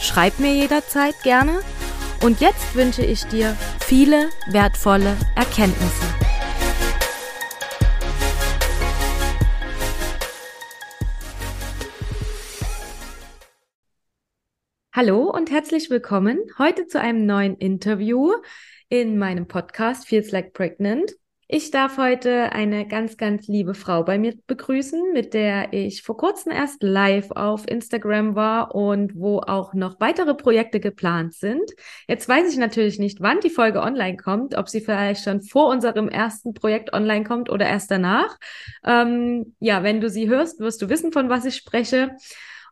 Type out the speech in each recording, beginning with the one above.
Schreib mir jederzeit gerne. Und jetzt wünsche ich dir viele wertvolle Erkenntnisse. Hallo und herzlich willkommen heute zu einem neuen Interview in meinem Podcast Feels Like Pregnant. Ich darf heute eine ganz, ganz liebe Frau bei mir begrüßen, mit der ich vor kurzem erst live auf Instagram war und wo auch noch weitere Projekte geplant sind. Jetzt weiß ich natürlich nicht, wann die Folge online kommt, ob sie vielleicht schon vor unserem ersten Projekt online kommt oder erst danach. Ähm, ja, wenn du sie hörst, wirst du wissen, von was ich spreche.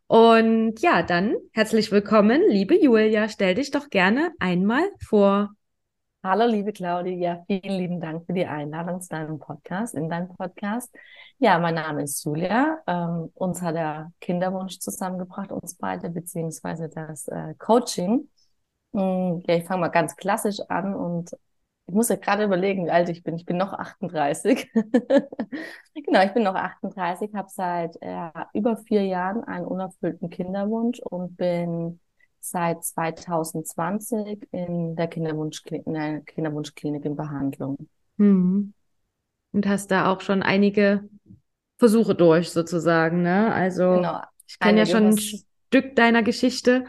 Und ja, dann herzlich willkommen, liebe Julia. Stell dich doch gerne einmal vor. Hallo, liebe Claudia. Vielen lieben Dank für die Einladung zu deinem Podcast, in deinem Podcast. Ja, mein Name ist Julia. Ähm, uns hat der Kinderwunsch zusammengebracht, uns beide, beziehungsweise das äh, Coaching. Mm, ja, ich fange mal ganz klassisch an und ich muss ja gerade überlegen, wie alt ich bin. Ich bin noch 38. genau, ich bin noch 38, habe seit äh, über vier Jahren einen unerfüllten Kinderwunsch und bin seit 2020 in der Kinderwunschklinik, in der Kinderwunschklinik in Behandlung. Mhm. Und hast da auch schon einige Versuche durch, sozusagen, ne? Also genau. ich kenne ja schon ein Stück deiner Geschichte.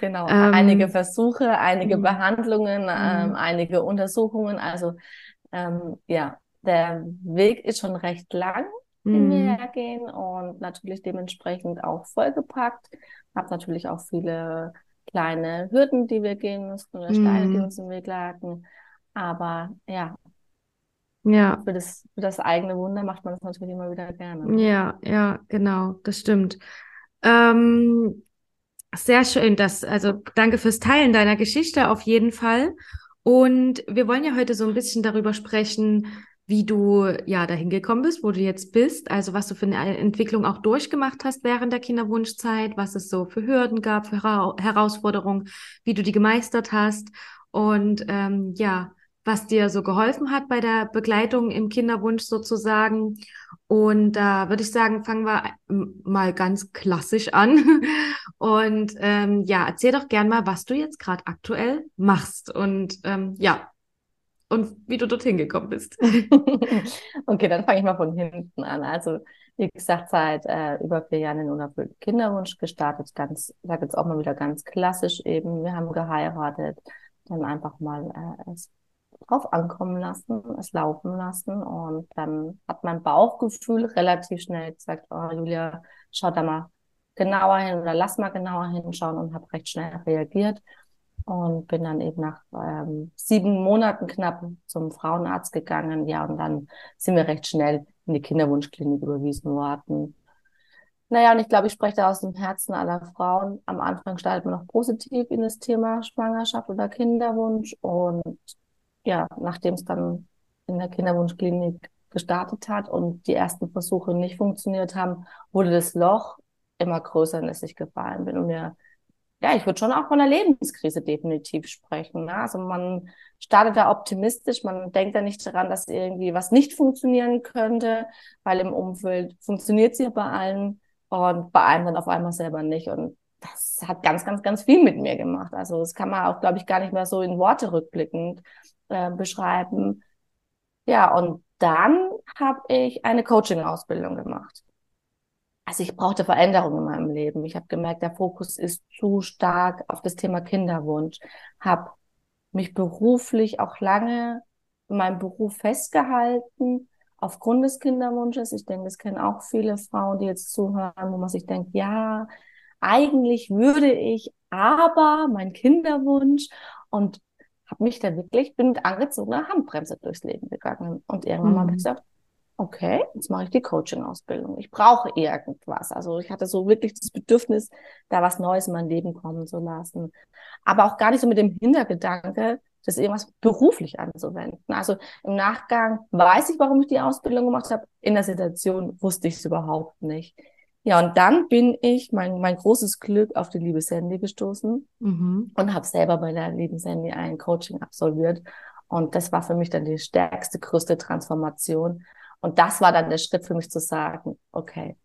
Genau, ähm, einige Versuche, einige mhm. Behandlungen, ähm, mhm. einige Untersuchungen. Also ähm, ja, der Weg ist schon recht lang, den wir mhm. hergehen und natürlich dementsprechend auch vollgepackt. Habe natürlich auch viele kleine Hürden, die wir gehen mussten oder Steine, die mhm. uns im Weg lagen. Aber ja, ja. Für das, für das eigene Wunder macht man das natürlich immer wieder gerne. Ja, ja, genau, das stimmt. Ähm, sehr schön, das, also danke fürs Teilen deiner Geschichte auf jeden Fall. Und wir wollen ja heute so ein bisschen darüber sprechen, wie du ja dahin gekommen bist, wo du jetzt bist, also was du für eine Entwicklung auch durchgemacht hast während der Kinderwunschzeit, was es so für Hürden gab, für Herausforderungen, wie du die gemeistert hast und ähm, ja, was dir so geholfen hat bei der Begleitung im Kinderwunsch sozusagen. Und da äh, würde ich sagen, fangen wir mal ganz klassisch an. Und ähm, ja, erzähl doch gern mal, was du jetzt gerade aktuell machst. Und ähm, ja, und wie du dorthin gekommen bist. okay, dann fange ich mal von hinten an. Also, wie gesagt, seit äh, über vier Jahren den unerfüllten Kinderwunsch gestartet. Ganz, sage jetzt auch mal wieder ganz klassisch eben. Wir haben geheiratet, dann einfach mal äh, es drauf ankommen lassen, es laufen lassen. Und dann hat mein Bauchgefühl relativ schnell gesagt, oh Julia, schau da mal genauer hin oder lass mal genauer hinschauen und habe recht schnell reagiert und bin dann eben nach ähm, sieben Monaten knapp zum Frauenarzt gegangen. Ja, und dann sind wir recht schnell in die Kinderwunschklinik überwiesen worden. Naja, und ich glaube, ich spreche da aus dem Herzen aller Frauen. Am Anfang startet man noch positiv in das Thema Schwangerschaft oder Kinderwunsch. Und ja, nachdem es dann in der Kinderwunschklinik gestartet hat und die ersten Versuche nicht funktioniert haben, wurde das Loch immer größer, in das ich gefallen bin und mir ja, ich würde schon auch von einer Lebenskrise definitiv sprechen. Ne? Also man startet da optimistisch, man denkt da nicht daran, dass irgendwie was nicht funktionieren könnte, weil im Umfeld funktioniert sie bei allen und bei einem dann auf einmal selber nicht. Und das hat ganz, ganz, ganz viel mit mir gemacht. Also das kann man auch, glaube ich, gar nicht mehr so in Worte rückblickend äh, beschreiben. Ja, und dann habe ich eine Coaching-Ausbildung gemacht also ich brauchte Veränderung in meinem Leben. Ich habe gemerkt, der Fokus ist zu stark auf das Thema Kinderwunsch. Habe mich beruflich auch lange in meinem Beruf festgehalten aufgrund des Kinderwunsches. Ich denke, das kennen auch viele Frauen, die jetzt zuhören, wo man sich denkt, ja, eigentlich würde ich, aber mein Kinderwunsch und habe mich da wirklich, bin mit angezogener Handbremse durchs Leben gegangen. Und irgendwann mhm. habe ich gesagt, okay, jetzt mache ich die Coaching-Ausbildung. Ich brauche irgendwas. Also ich hatte so wirklich das Bedürfnis, da was Neues in mein Leben kommen zu lassen. Aber auch gar nicht so mit dem Hintergedanke, das irgendwas beruflich anzuwenden. Also im Nachgang weiß ich, warum ich die Ausbildung gemacht habe. In der Situation wusste ich es überhaupt nicht. Ja, und dann bin ich, mein, mein großes Glück, auf die liebe Sandy gestoßen mhm. und habe selber bei der lieben Sandy ein Coaching absolviert. Und das war für mich dann die stärkste, größte Transformation. Und das war dann der Schritt für mich zu sagen, okay,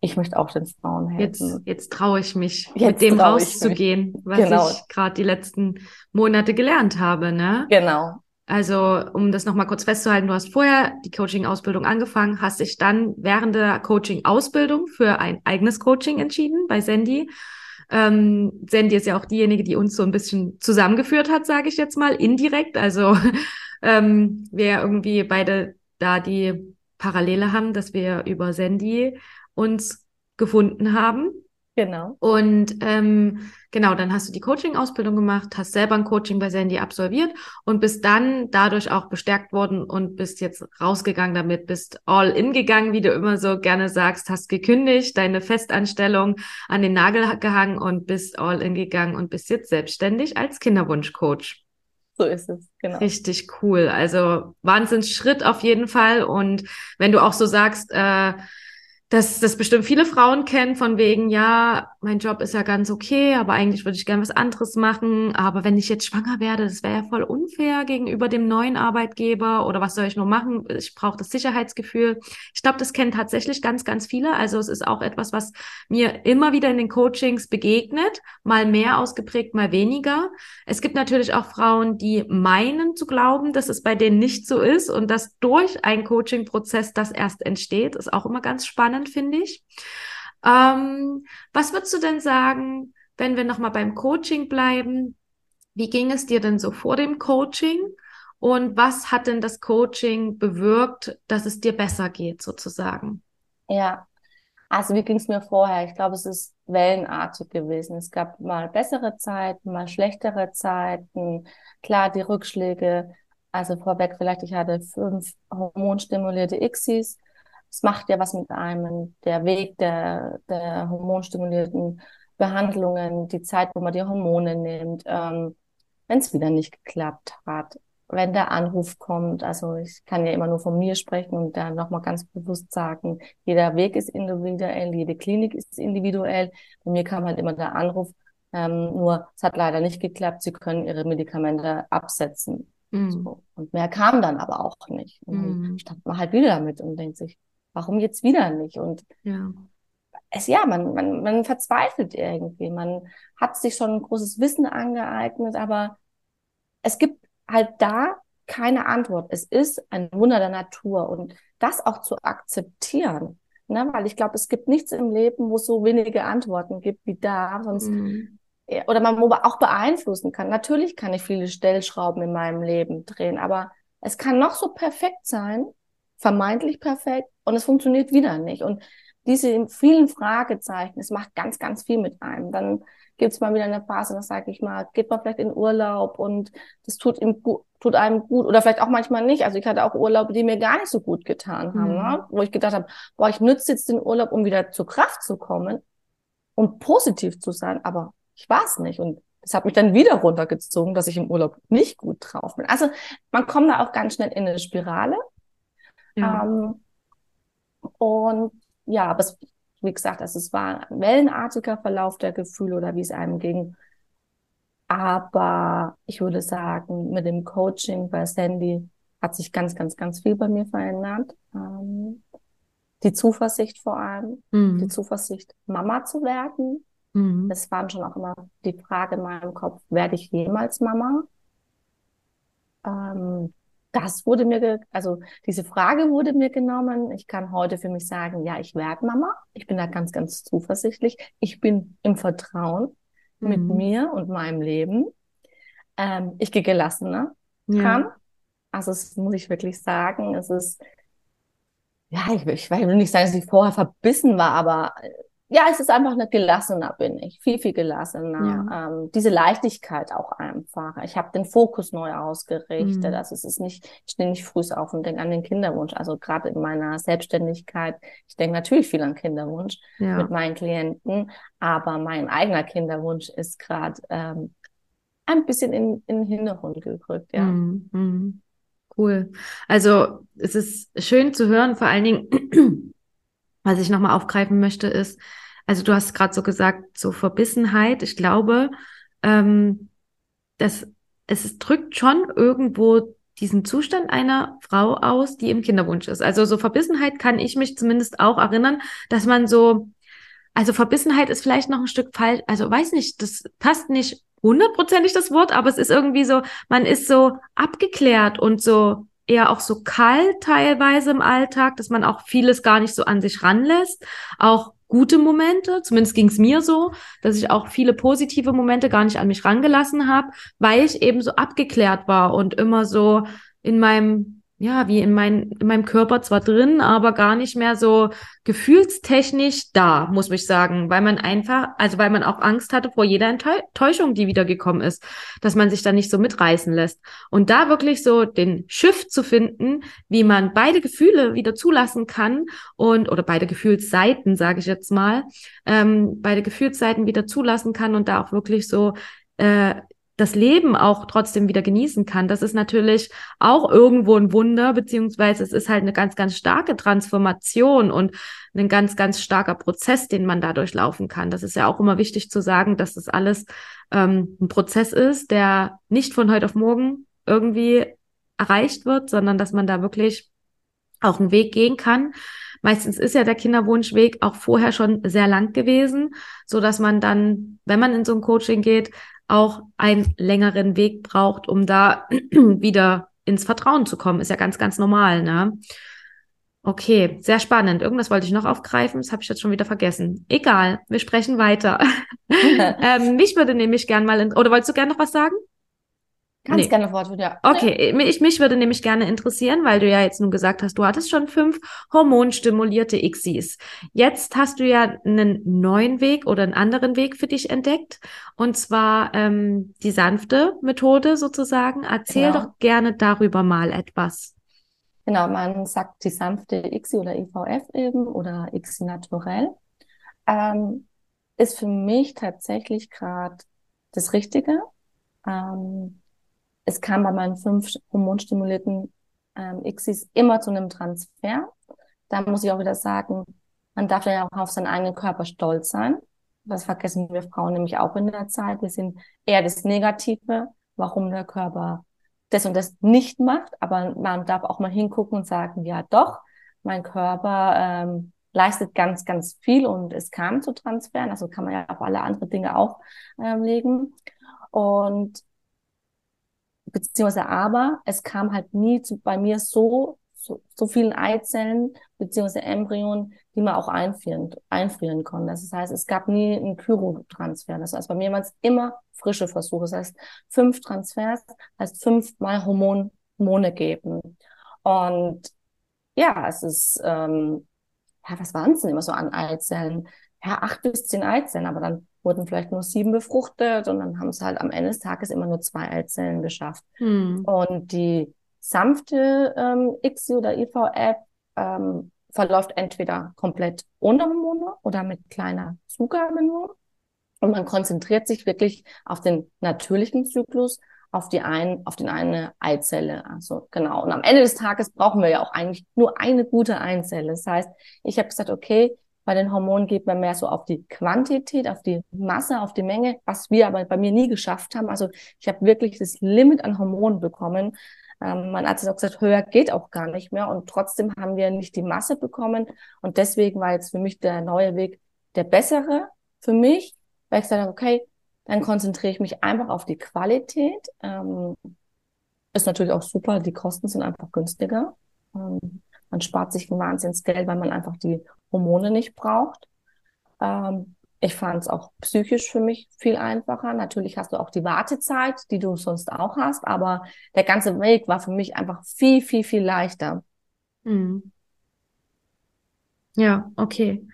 ich möchte auch den Frauen helfen. Jetzt, jetzt traue ich mich, jetzt mit dem rauszugehen, was genau. ich gerade die letzten Monate gelernt habe. Ne? Genau. Also, um das nochmal kurz festzuhalten, du hast vorher die Coaching-Ausbildung angefangen, hast dich dann während der Coaching-Ausbildung für ein eigenes Coaching entschieden bei Sandy. Ähm, Sandy ist ja auch diejenige, die uns so ein bisschen zusammengeführt hat, sage ich jetzt mal, indirekt. Also ähm, wir irgendwie beide da die Parallele haben, dass wir über Sandy uns gefunden haben. Genau. Und ähm, genau, dann hast du die Coaching-Ausbildung gemacht, hast selber ein Coaching bei Sandy absolviert und bist dann dadurch auch bestärkt worden und bist jetzt rausgegangen damit, bist all in gegangen, wie du immer so gerne sagst, hast gekündigt, deine Festanstellung an den Nagel gehangen und bist all in gegangen und bist jetzt selbstständig als Kinderwunschcoach. So ist es, genau. Richtig cool. Also Wahnsinnsschritt auf jeden Fall. Und wenn du auch so sagst, äh, dass das bestimmt viele Frauen kennen, von wegen, ja, mein Job ist ja ganz okay, aber eigentlich würde ich gern was anderes machen. Aber wenn ich jetzt schwanger werde, das wäre ja voll unfair gegenüber dem neuen Arbeitgeber oder was soll ich nur machen? Ich brauche das Sicherheitsgefühl. Ich glaube, das kennen tatsächlich ganz, ganz viele. Also es ist auch etwas, was mir immer wieder in den Coachings begegnet, mal mehr ausgeprägt, mal weniger. Es gibt natürlich auch Frauen, die meinen zu glauben, dass es bei denen nicht so ist und dass durch einen Coaching-Prozess das erst entsteht. Ist auch immer ganz spannend, finde ich. Ähm, was würdest du denn sagen, wenn wir nochmal beim Coaching bleiben? Wie ging es dir denn so vor dem Coaching? Und was hat denn das Coaching bewirkt, dass es dir besser geht, sozusagen? Ja, also wie ging es mir vorher? Ich glaube, es ist wellenartig gewesen. Es gab mal bessere Zeiten, mal schlechtere Zeiten. Klar, die Rückschläge. Also vorweg vielleicht, ich hatte fünf hormonstimulierte Xis es macht ja was mit einem, der Weg der, der hormonstimulierten Behandlungen, die Zeit, wo man die Hormone nimmt, ähm, wenn es wieder nicht geklappt hat, wenn der Anruf kommt, also ich kann ja immer nur von mir sprechen und da nochmal ganz bewusst sagen, jeder Weg ist individuell, jede Klinik ist individuell. Bei mir kam halt immer der Anruf, ähm, nur es hat leider nicht geklappt, Sie können Ihre Medikamente absetzen. Mhm. So. Und mehr kam dann aber auch nicht. Und dann mhm. stand man halt wieder damit und denkt sich, warum jetzt wieder nicht? Und ja. es, ja, man, man, man verzweifelt irgendwie. Man hat sich schon ein großes Wissen angeeignet, aber es gibt halt da keine Antwort. Es ist ein Wunder der Natur und das auch zu akzeptieren. Ne? Weil ich glaube, es gibt nichts im Leben, wo es so wenige Antworten gibt wie da. Sonst, mhm. Oder man auch beeinflussen kann. Natürlich kann ich viele Stellschrauben in meinem Leben drehen, aber es kann noch so perfekt sein, vermeintlich perfekt und es funktioniert wieder nicht. Und diese vielen Fragezeichen, es macht ganz, ganz viel mit einem. Dann gibt es mal wieder eine Phase, da sage ich mal, geht man vielleicht in Urlaub und das tut, ihm, tut einem gut oder vielleicht auch manchmal nicht. Also ich hatte auch Urlaube, die mir gar nicht so gut getan haben, mhm. ne? wo ich gedacht habe, boah, ich nütze jetzt den Urlaub, um wieder zur Kraft zu kommen und positiv zu sein, aber ich war es nicht. Und das hat mich dann wieder runtergezogen, dass ich im Urlaub nicht gut drauf bin. Also man kommt da auch ganz schnell in eine Spirale ja. Ähm, und ja, aber es, wie gesagt, also es war ein wellenartiger Verlauf der Gefühle oder wie es einem ging. Aber ich würde sagen, mit dem Coaching bei Sandy hat sich ganz, ganz, ganz viel bei mir verändert. Ähm, die Zuversicht vor allem, mhm. die Zuversicht, Mama zu werden. Mhm. Das waren schon auch immer die Frage in meinem Kopf, werde ich jemals Mama? Ähm, das wurde mir, also diese Frage wurde mir genommen. Ich kann heute für mich sagen, ja, ich werde Mama. Ich bin da ganz, ganz zuversichtlich. Ich bin im Vertrauen mhm. mit mir und meinem Leben. Ähm, ich gehe gelassener ja. kann. Also das muss ich wirklich sagen. Es ist, ja, ich, ich will nicht sagen, dass ich vorher verbissen war, aber ja, es ist einfach eine gelassener bin ich, viel, viel gelassener. Ja. Ähm, diese Leichtigkeit auch einfach. Ich habe den Fokus neu ausgerichtet. Mhm. Also es ist nicht, ich stehe nicht früh auf und denke an den Kinderwunsch. Also gerade in meiner Selbstständigkeit, ich denke natürlich viel an Kinderwunsch ja. mit meinen Klienten, aber mein eigener Kinderwunsch ist gerade ähm, ein bisschen in, in den Hintergrund gerückt, ja. Mhm. mhm. Cool. Also es ist schön zu hören, vor allen Dingen, was ich nochmal aufgreifen möchte, ist, also du hast gerade so gesagt, so Verbissenheit. Ich glaube, ähm, dass es drückt schon irgendwo diesen Zustand einer Frau aus, die im Kinderwunsch ist. Also so Verbissenheit kann ich mich zumindest auch erinnern, dass man so, also Verbissenheit ist vielleicht noch ein Stück falsch, also weiß nicht, das passt nicht hundertprozentig das Wort, aber es ist irgendwie so, man ist so abgeklärt und so eher auch so kalt teilweise im Alltag, dass man auch vieles gar nicht so an sich ranlässt. Auch gute Momente, zumindest ging es mir so, dass ich auch viele positive Momente gar nicht an mich rangelassen habe, weil ich eben so abgeklärt war und immer so in meinem ja, wie in, mein, in meinem Körper zwar drin, aber gar nicht mehr so gefühlstechnisch da, muss ich sagen, weil man einfach, also weil man auch Angst hatte vor jeder Enttäuschung, die wiedergekommen ist, dass man sich da nicht so mitreißen lässt. Und da wirklich so den Shift zu finden, wie man beide Gefühle wieder zulassen kann und, oder beide Gefühlsseiten, sage ich jetzt mal, ähm, beide Gefühlsseiten wieder zulassen kann und da auch wirklich so äh, das Leben auch trotzdem wieder genießen kann. Das ist natürlich auch irgendwo ein Wunder, beziehungsweise es ist halt eine ganz, ganz starke Transformation und ein ganz, ganz starker Prozess, den man da durchlaufen kann. Das ist ja auch immer wichtig zu sagen, dass das alles ähm, ein Prozess ist, der nicht von heute auf morgen irgendwie erreicht wird, sondern dass man da wirklich auch einen Weg gehen kann. Meistens ist ja der Kinderwunschweg auch vorher schon sehr lang gewesen, so dass man dann, wenn man in so ein Coaching geht, auch einen längeren Weg braucht, um da wieder ins Vertrauen zu kommen. Ist ja ganz, ganz normal, ne? Okay, sehr spannend. Irgendwas wollte ich noch aufgreifen, das habe ich jetzt schon wieder vergessen. Egal, wir sprechen weiter. ähm, mich würde nämlich gern mal, in, oder wolltest du gern noch was sagen? Ganz nee. gerne Wortwort, ja. Okay, mich, mich würde nämlich gerne interessieren, weil du ja jetzt nun gesagt hast, du hattest schon fünf hormonstimulierte ICSIs. Jetzt hast du ja einen neuen Weg oder einen anderen Weg für dich entdeckt. Und zwar ähm, die sanfte Methode sozusagen. Erzähl genau. doch gerne darüber mal etwas. Genau, man sagt die sanfte ICSI oder IVF eben oder ICSI naturell. Ähm, ist für mich tatsächlich gerade das Richtige. Ähm, es kam bei meinen fünf hormonstimulierten ähm, Xis immer zu einem Transfer. Da muss ich auch wieder sagen, man darf ja auch auf seinen eigenen Körper stolz sein. Das vergessen wir Frauen nämlich auch in der Zeit. Wir sind eher das Negative, warum der Körper das und das nicht macht. Aber man darf auch mal hingucken und sagen, ja doch, mein Körper ähm, leistet ganz, ganz viel und es kam zu Transferen. Also kann man ja auf alle andere Dinge auch ähm, legen. Und beziehungsweise aber es kam halt nie zu, bei mir so, so, so vielen Eizellen beziehungsweise Embryonen, die man auch einfrieren, einfrieren konnte. Das heißt, es gab nie einen Kyrotransfer. Das heißt, bei mir waren es immer frische Versuche. Das heißt, fünf Transfers heißt fünfmal Hormon, Hormone geben. Und ja, es ist, ähm, ja, was waren es denn immer so an Eizellen? Ja, acht bis zehn Eizellen, aber dann wurden vielleicht nur sieben befruchtet und dann haben es halt am Ende des Tages immer nur zwei Eizellen geschafft. Hm. Und die sanfte ähm, ICSI oder IVF ähm, verläuft entweder komplett ohne Hormone oder mit kleiner Zugabe nur. Und man konzentriert sich wirklich auf den natürlichen Zyklus, auf die ein, auf den eine Eizelle. Also genau. Und am Ende des Tages brauchen wir ja auch eigentlich nur eine gute Eizelle. Das heißt, ich habe gesagt, okay, bei den Hormonen geht man mehr so auf die Quantität, auf die Masse, auf die Menge, was wir aber bei mir nie geschafft haben. Also ich habe wirklich das Limit an Hormonen bekommen. Ähm, mein Arzt hat auch gesagt, höher geht auch gar nicht mehr. Und trotzdem haben wir nicht die Masse bekommen. Und deswegen war jetzt für mich der neue Weg der bessere für mich, weil ich habe, okay, dann konzentriere ich mich einfach auf die Qualität. Ähm, ist natürlich auch super, die Kosten sind einfach günstiger. Ähm, man spart sich ein Wahnsinnsgeld, weil man einfach die Hormone nicht braucht. Ähm, ich fand es auch psychisch für mich viel einfacher. Natürlich hast du auch die Wartezeit, die du sonst auch hast, aber der ganze Weg war für mich einfach viel, viel, viel leichter. Mhm. Ja, okay.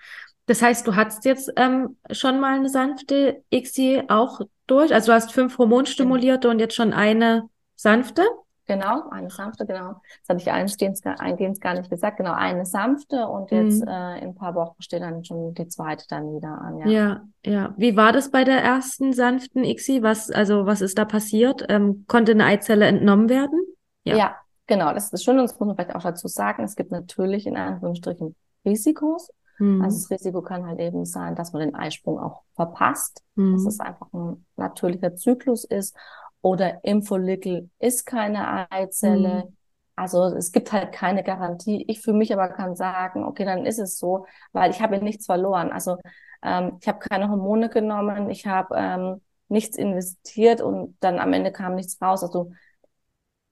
Das heißt, du hattest jetzt ähm, schon mal eine sanfte ICSI auch durch. Also du hast fünf Hormonstimulierte und jetzt schon eine sanfte. Genau, eine sanfte, genau. Das hatte ich eingehend, eingehend gar nicht gesagt. Genau, eine sanfte und jetzt mhm. äh, in ein paar Wochen steht dann schon die zweite dann wieder an. Ja, ja. ja. Wie war das bei der ersten sanften ICSI? Was, also was ist da passiert? Ähm, konnte eine Eizelle entnommen werden? Ja. ja, genau. Das ist schön und das muss man vielleicht auch dazu sagen. Es gibt natürlich in Anführungsstrichen Risikos. Mhm. Also das Risiko kann halt eben sein, dass man den Eisprung auch verpasst, mhm. dass es einfach ein natürlicher Zyklus ist oder im Follikel ist keine Eizelle. Mhm. Also es gibt halt keine Garantie. Ich für mich aber kann sagen, okay, dann ist es so, weil ich habe nichts verloren. Also ähm, ich habe keine Hormone genommen, ich habe ähm, nichts investiert und dann am Ende kam nichts raus. Also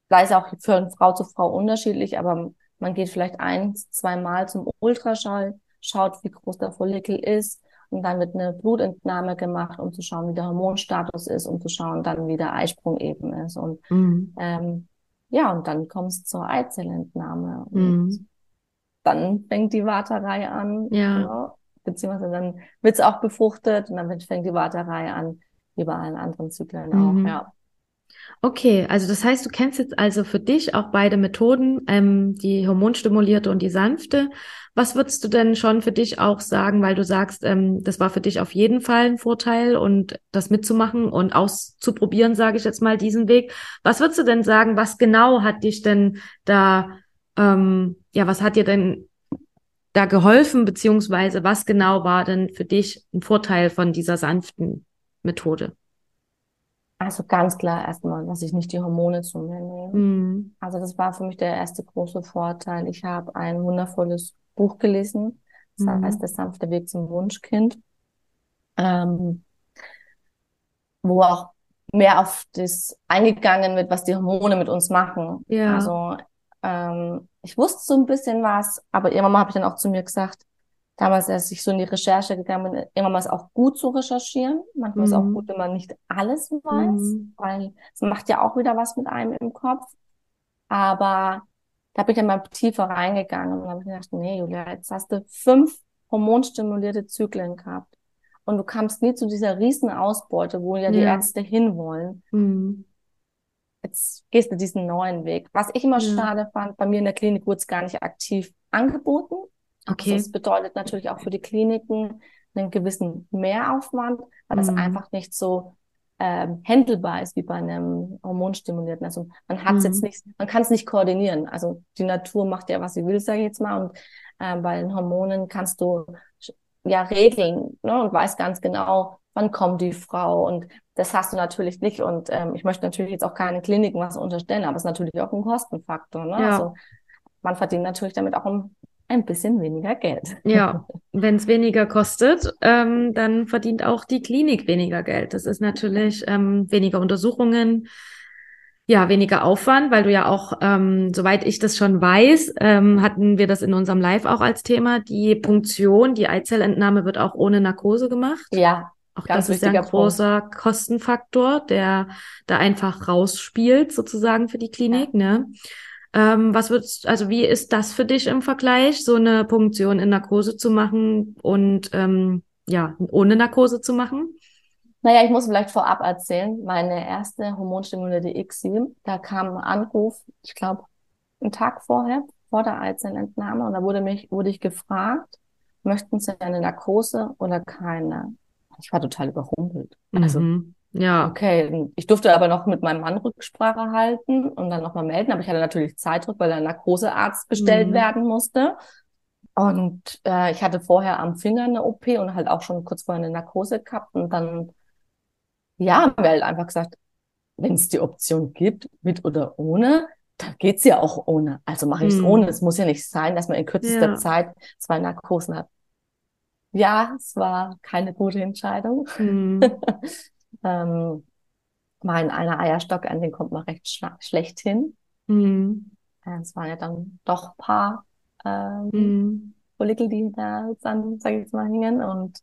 da ist auch für Frau zu Frau unterschiedlich, aber man geht vielleicht ein, zwei Mal zum Ultraschall, schaut, wie groß der Follikel ist, und dann wird eine Blutentnahme gemacht, um zu schauen, wie der Hormonstatus ist, um zu schauen, dann wie der Eisprung eben ist. Und mhm. ähm, ja, und dann kommt es zur Eizellentnahme. Und mhm. dann fängt die Warterei an. Ja. ja beziehungsweise dann wird es auch befruchtet und dann fängt die Warterei an, wie bei allen anderen Zyklen mhm. auch, ja. Okay, also das heißt, du kennst jetzt also für dich auch beide Methoden, ähm, die hormonstimulierte und die sanfte. Was würdest du denn schon für dich auch sagen, weil du sagst, ähm, das war für dich auf jeden Fall ein Vorteil und das mitzumachen und auszuprobieren, sage ich jetzt mal, diesen Weg. Was würdest du denn sagen, was genau hat dich denn da, ähm, ja, was hat dir denn da geholfen, beziehungsweise was genau war denn für dich ein Vorteil von dieser sanften Methode? Also ganz klar erstmal, dass ich nicht die Hormone zu mir nehme. Mhm. Also das war für mich der erste große Vorteil. Ich habe ein wundervolles Buch gelesen. Das mhm. heißt Der sanfte Weg zum Wunschkind. Ähm, wo auch mehr auf das eingegangen wird, was die Hormone mit uns machen. Ja. Also ähm, ich wusste so ein bisschen was, aber irgendwann habe ich dann auch zu mir gesagt, damals, als ich so in die Recherche gegangen bin, immer mal auch gut zu recherchieren. Manchmal mhm. ist auch gut, wenn man nicht alles weiß, mhm. weil es macht ja auch wieder was mit einem im Kopf. Aber da bin ich dann mal tiefer reingegangen und habe gedacht, nee, Julia, jetzt hast du fünf hormonstimulierte Zyklen gehabt. Und du kamst nie zu dieser riesen Ausbeute, wo ja, ja. die Ärzte hinwollen. Mhm. Jetzt gehst du diesen neuen Weg. Was ich immer ja. schade fand, bei mir in der Klinik wurde es gar nicht aktiv angeboten. Okay. Also das bedeutet natürlich auch für die Kliniken einen gewissen Mehraufwand, weil mhm. das einfach nicht so ähm, handelbar ist wie bei einem Hormonstimulierten. Also man hat es mhm. jetzt nicht, man kann es nicht koordinieren. Also die Natur macht ja, was sie will, sage ich jetzt mal. Und äh, bei den Hormonen kannst du ja regeln ne, und weiß ganz genau, wann kommt die Frau. Und das hast du natürlich nicht. Und ähm, ich möchte natürlich jetzt auch keine Kliniken was unterstellen, aber es ist natürlich auch ein Kostenfaktor. Ne? Ja. Also man verdient natürlich damit auch ein ein bisschen weniger Geld. Ja, wenn es weniger kostet, ähm, dann verdient auch die Klinik weniger Geld. Das ist natürlich ähm, weniger Untersuchungen, ja, weniger Aufwand, weil du ja auch, ähm, soweit ich das schon weiß, ähm, hatten wir das in unserem Live auch als Thema. Die Punktion, die Eizellentnahme wird auch ohne Narkose gemacht. Ja. Auch das ist ja ein großer Punkt. Kostenfaktor, der da einfach rausspielt, sozusagen für die Klinik, ja. ne? Ähm, was würdest, also wie ist das für dich im Vergleich, so eine Punktion in Narkose zu machen und ähm, ja, ohne Narkose zu machen? Naja, ich muss vielleicht vorab erzählen, meine erste hormonstimulierte ICSI, da kam ein Anruf, ich glaube, einen Tag vorher, vor der Eizellentnahme, und da wurde mich, wurde ich gefragt, möchten Sie eine Narkose oder keine? Ich war total überrumpelt. Also, mhm. Ja. Okay, ich durfte aber noch mit meinem Mann Rücksprache halten und dann nochmal melden, aber ich hatte natürlich Zeitdruck, weil der Narkosearzt bestellt mhm. werden musste. Und äh, ich hatte vorher am Finger eine OP und halt auch schon kurz vorher eine Narkose gehabt und dann, ja, haben wir halt einfach gesagt, wenn es die Option gibt, mit oder ohne, dann geht's ja auch ohne. Also mache ich es mhm. ohne. Es muss ja nicht sein, dass man in kürzester ja. Zeit zwei Narkosen hat. Ja, es war keine gute Entscheidung. Mhm. ähm, mal in einer Eierstock, an den kommt man recht sch schlecht hin. Mhm. Äh, es waren ja dann doch paar ähm, mhm. Follikel, die da dann, sag ich jetzt mal, hingen. Und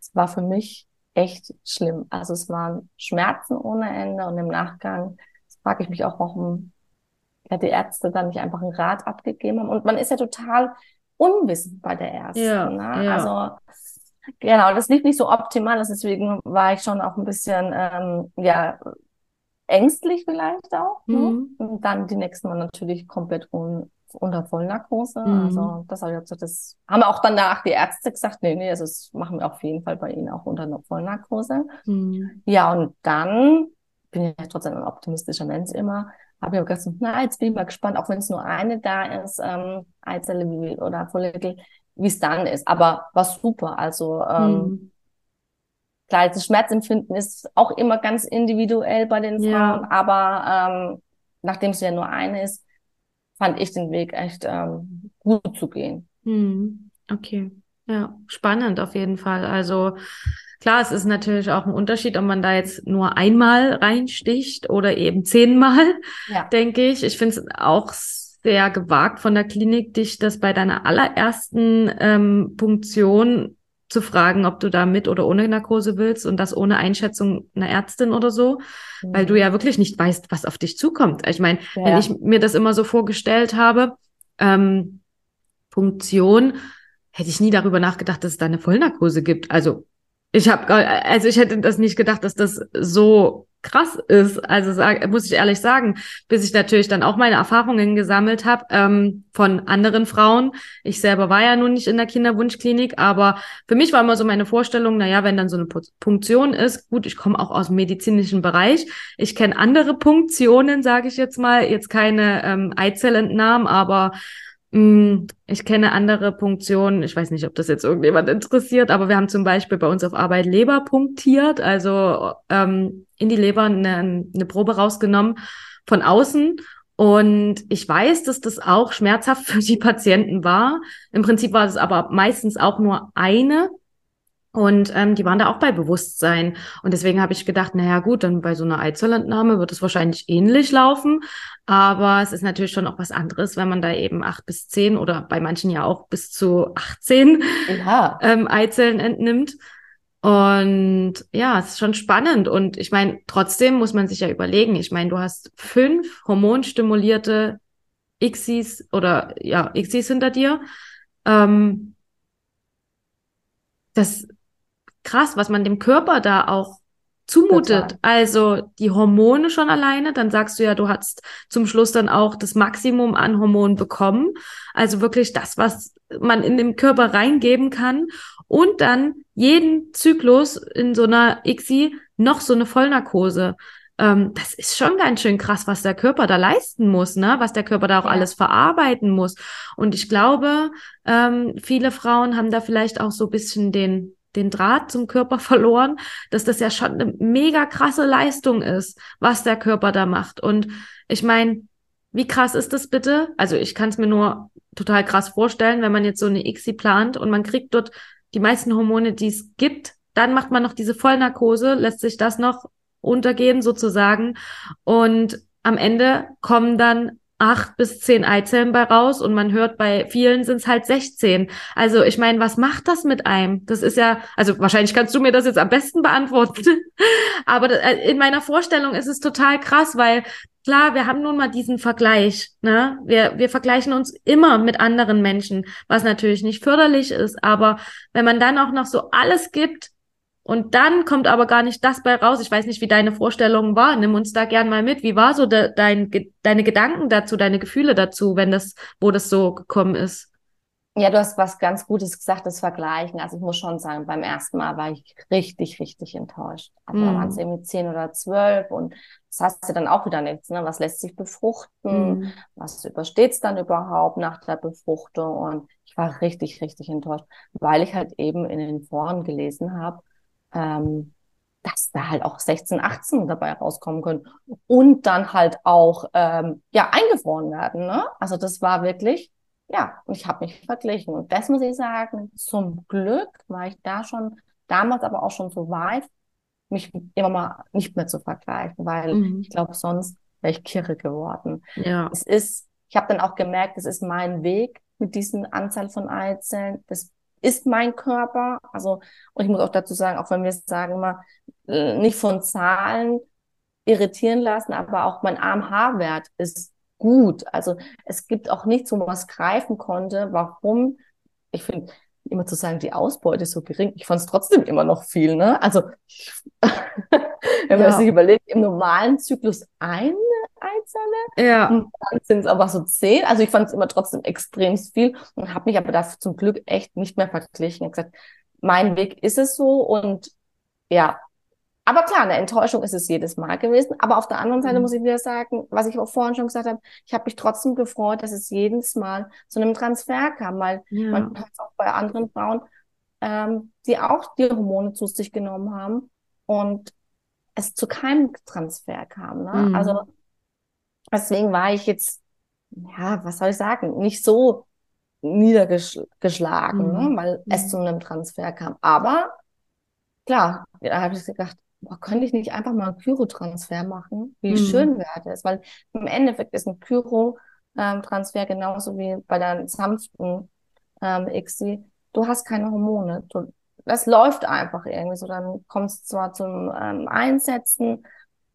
es war für mich echt schlimm. Also es waren Schmerzen ohne Ende und im Nachgang frage ich mich auch, warum ja, die Ärzte dann nicht einfach einen Rat abgegeben haben. Und man ist ja total unwissend bei der ersten. Ja, ne? ja. Also Genau, das lief nicht so optimal, deswegen war ich schon auch ein bisschen, ähm, ja, ängstlich vielleicht auch. Ne? Mhm. Ne? Und dann die nächsten Mal natürlich komplett un unter Vollnarkose. Mhm. Also das habe ich gesagt, das haben auch danach die Ärzte gesagt, nee, nee, also das machen wir auf jeden Fall bei Ihnen auch unter Vollnarkose. Mhm. Ja, und dann bin ich ja trotzdem ein optimistischer Mensch immer. Habe ich auch gesagt, na, jetzt bin ich mal gespannt, auch wenn es nur eine da ist, ähm, Eizelle oder Follikel, wie es dann ist. Aber war super. Also ähm, mhm. klar, das Schmerzempfinden ist auch immer ganz individuell bei den Frauen, ja. aber ähm, nachdem es ja nur eine ist, fand ich den Weg echt ähm, gut zu gehen. Mhm. Okay. Ja, spannend auf jeden Fall. Also klar, es ist natürlich auch ein Unterschied, ob man da jetzt nur einmal reinsticht oder eben zehnmal, ja. denke ich. Ich finde es auch sehr gewagt von der Klinik, dich das bei deiner allerersten ähm, Punktion zu fragen, ob du da mit oder ohne Narkose willst und das ohne Einschätzung einer Ärztin oder so, mhm. weil du mhm. ja wirklich nicht weißt, was auf dich zukommt. Ich meine, ja. wenn ich mir das immer so vorgestellt habe, ähm, Punktion, hätte ich nie darüber nachgedacht, dass es da eine Vollnarkose gibt. Also ich habe, also ich hätte das nicht gedacht, dass das so krass ist. Also sag, muss ich ehrlich sagen, bis ich natürlich dann auch meine Erfahrungen gesammelt habe ähm, von anderen Frauen. Ich selber war ja nun nicht in der Kinderwunschklinik, aber für mich war immer so meine Vorstellung, naja, wenn dann so eine Punktion ist, gut, ich komme auch aus dem medizinischen Bereich. Ich kenne andere Punktionen, sage ich jetzt mal, jetzt keine ähm, Eizellentnahmen, aber ich kenne andere Punktionen. Ich weiß nicht, ob das jetzt irgendjemand interessiert, aber wir haben zum Beispiel bei uns auf Arbeit Leber punktiert, also ähm, in die Leber eine, eine Probe rausgenommen von außen. Und ich weiß, dass das auch schmerzhaft für die Patienten war. Im Prinzip war es aber meistens auch nur eine und ähm, die waren da auch bei Bewusstsein. Und deswegen habe ich gedacht, naja gut, dann bei so einer Eizellentnahme wird es wahrscheinlich ähnlich laufen. Aber es ist natürlich schon auch was anderes, wenn man da eben acht bis zehn oder bei manchen ja auch bis zu 18 ja. ähm, Eizellen entnimmt. Und ja, es ist schon spannend. Und ich meine, trotzdem muss man sich ja überlegen. Ich meine, du hast fünf hormonstimulierte Xis oder ja, Xis hinter dir. Ähm, das krass, was man dem Körper da auch zumutet. Total. Also die Hormone schon alleine, dann sagst du ja, du hast zum Schluss dann auch das Maximum an Hormonen bekommen. Also wirklich das, was man in den Körper reingeben kann. Und dann jeden Zyklus in so einer ICSI noch so eine Vollnarkose. Ähm, das ist schon ganz schön krass, was der Körper da leisten muss, ne? Was der Körper da auch ja. alles verarbeiten muss. Und ich glaube, ähm, viele Frauen haben da vielleicht auch so ein bisschen den den Draht zum Körper verloren, dass das ja schon eine mega krasse Leistung ist, was der Körper da macht. Und ich meine, wie krass ist das bitte? Also ich kann es mir nur total krass vorstellen, wenn man jetzt so eine ICSI plant und man kriegt dort die meisten Hormone, die es gibt, dann macht man noch diese Vollnarkose, lässt sich das noch untergehen sozusagen und am Ende kommen dann acht bis zehn Eizellen bei raus und man hört, bei vielen sind es halt 16. Also ich meine, was macht das mit einem? Das ist ja, also wahrscheinlich kannst du mir das jetzt am besten beantworten, aber äh, in meiner Vorstellung ist es total krass, weil klar, wir haben nun mal diesen Vergleich, ne? Wir, wir vergleichen uns immer mit anderen Menschen, was natürlich nicht förderlich ist, aber wenn man dann auch noch so alles gibt, und dann kommt aber gar nicht das bei raus. Ich weiß nicht, wie deine Vorstellung war. Nimm uns da gern mal mit. Wie war so de, dein, deine Gedanken dazu, deine Gefühle dazu, wenn das, wo das so gekommen ist? Ja, du hast was ganz Gutes gesagt, das Vergleichen. Also ich muss schon sagen, beim ersten Mal war ich richtig, richtig enttäuscht. Also mm. da waren es irgendwie zehn oder zwölf und das heißt ja dann auch wieder nichts. Ne? Was lässt sich befruchten? Mm. Was übersteht es dann überhaupt nach der Befruchtung? Und ich war richtig, richtig enttäuscht, weil ich halt eben in den Foren gelesen habe, ähm, dass da halt auch 16, 18 dabei rauskommen können und dann halt auch ähm, ja eingefroren werden. Ne? Also das war wirklich, ja, ich habe mich verglichen und das muss ich sagen. Zum Glück war ich da schon damals, aber auch schon so weit, mich immer mal nicht mehr zu vergleichen, weil mhm. ich glaube, sonst wäre ich kirre geworden. Ja. Es ist, ich habe dann auch gemerkt, es ist mein Weg mit diesen Anzahl von Eizellen. Das ist mein Körper. Also, und ich muss auch dazu sagen, auch wenn wir sagen immer, äh, nicht von Zahlen irritieren lassen, aber auch mein AMH-Wert ist gut. Also es gibt auch nichts, wo man was greifen konnte, warum. Ich finde, immer zu sagen, die Ausbeute ist so gering. Ich fand es trotzdem immer noch viel, ne? Also, wenn man ja. sich überlegt, im normalen Zyklus eine Eizelle. Ja. Und dann sind es aber so zehn. Also ich fand es immer trotzdem extrem viel und habe mich aber dafür zum Glück echt nicht mehr verglichen. Ich habe gesagt, mein Weg ist es so und ja. Aber klar, eine Enttäuschung ist es jedes Mal gewesen. Aber auf der anderen Seite mhm. muss ich wieder sagen, was ich auch vorhin schon gesagt habe, ich habe mich trotzdem gefreut, dass es jedes Mal zu einem Transfer kam, weil ja. man hat es auch bei anderen Frauen, ähm, die auch die Hormone zu sich genommen haben und es zu keinem Transfer kam. Ne? Mhm. Also deswegen war ich jetzt, ja, was soll ich sagen, nicht so niedergeschlagen, ne? mhm. ne? weil mhm. es zu einem Transfer kam. Aber klar, da habe ich gedacht, boah, könnte ich nicht einfach mal einen Kyrotransfer machen? Wie mhm. schön wäre das? Weil im Endeffekt ist ein Kyro-Transfer genauso wie bei deinem sanften ähm, XC. Du hast keine Hormone. Du, das läuft einfach irgendwie so. Dann kommst du zwar zum ähm, Einsetzen,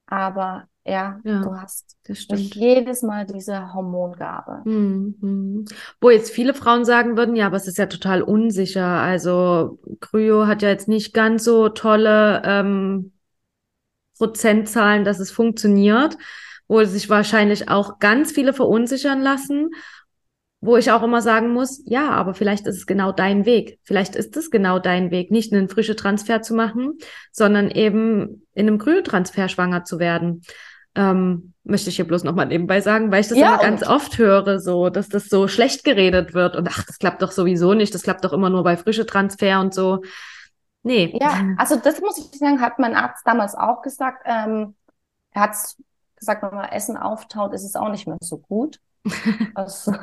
aber ja, ja, du hast nicht jedes Mal diese Hormongabe. Mhm. Wo jetzt viele Frauen sagen würden, ja, aber es ist ja total unsicher. Also Kryo hat ja jetzt nicht ganz so tolle ähm, Prozentzahlen, dass es funktioniert, wo sich wahrscheinlich auch ganz viele verunsichern lassen wo ich auch immer sagen muss, ja, aber vielleicht ist es genau dein Weg. Vielleicht ist es genau dein Weg, nicht einen frischen Transfer zu machen, sondern eben in einem Kryotransfer schwanger zu werden. Ähm, möchte ich hier bloß nochmal nebenbei sagen, weil ich das ja, immer ganz oft höre, so, dass das so schlecht geredet wird und ach, das klappt doch sowieso nicht, das klappt doch immer nur bei frische Transfer und so. Nee. Ja, also das muss ich sagen, hat mein Arzt damals auch gesagt. Ähm, er hat gesagt, wenn man Essen auftaut, ist es auch nicht mehr so gut. Also,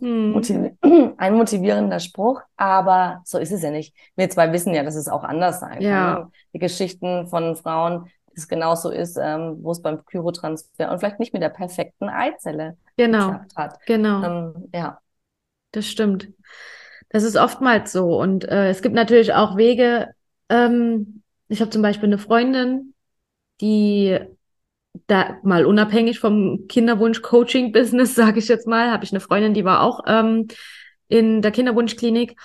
hm. ein motivierender Spruch, aber so ist es ja nicht. Wir zwei wissen ja, dass es auch anders sein ja. kann. Die Geschichten von Frauen, es genauso ist, ähm, wo es beim Kyrotransfer und vielleicht nicht mit der perfekten Eizelle genau. geklappt hat. Genau. Ähm, ja. Das stimmt. Das ist oftmals so. Und äh, es gibt natürlich auch Wege. Ähm, ich habe zum Beispiel eine Freundin, die da mal unabhängig vom Kinderwunsch-Coaching-Business, sage ich jetzt mal, habe ich eine Freundin, die war auch ähm, in der Kinderwunschklinik.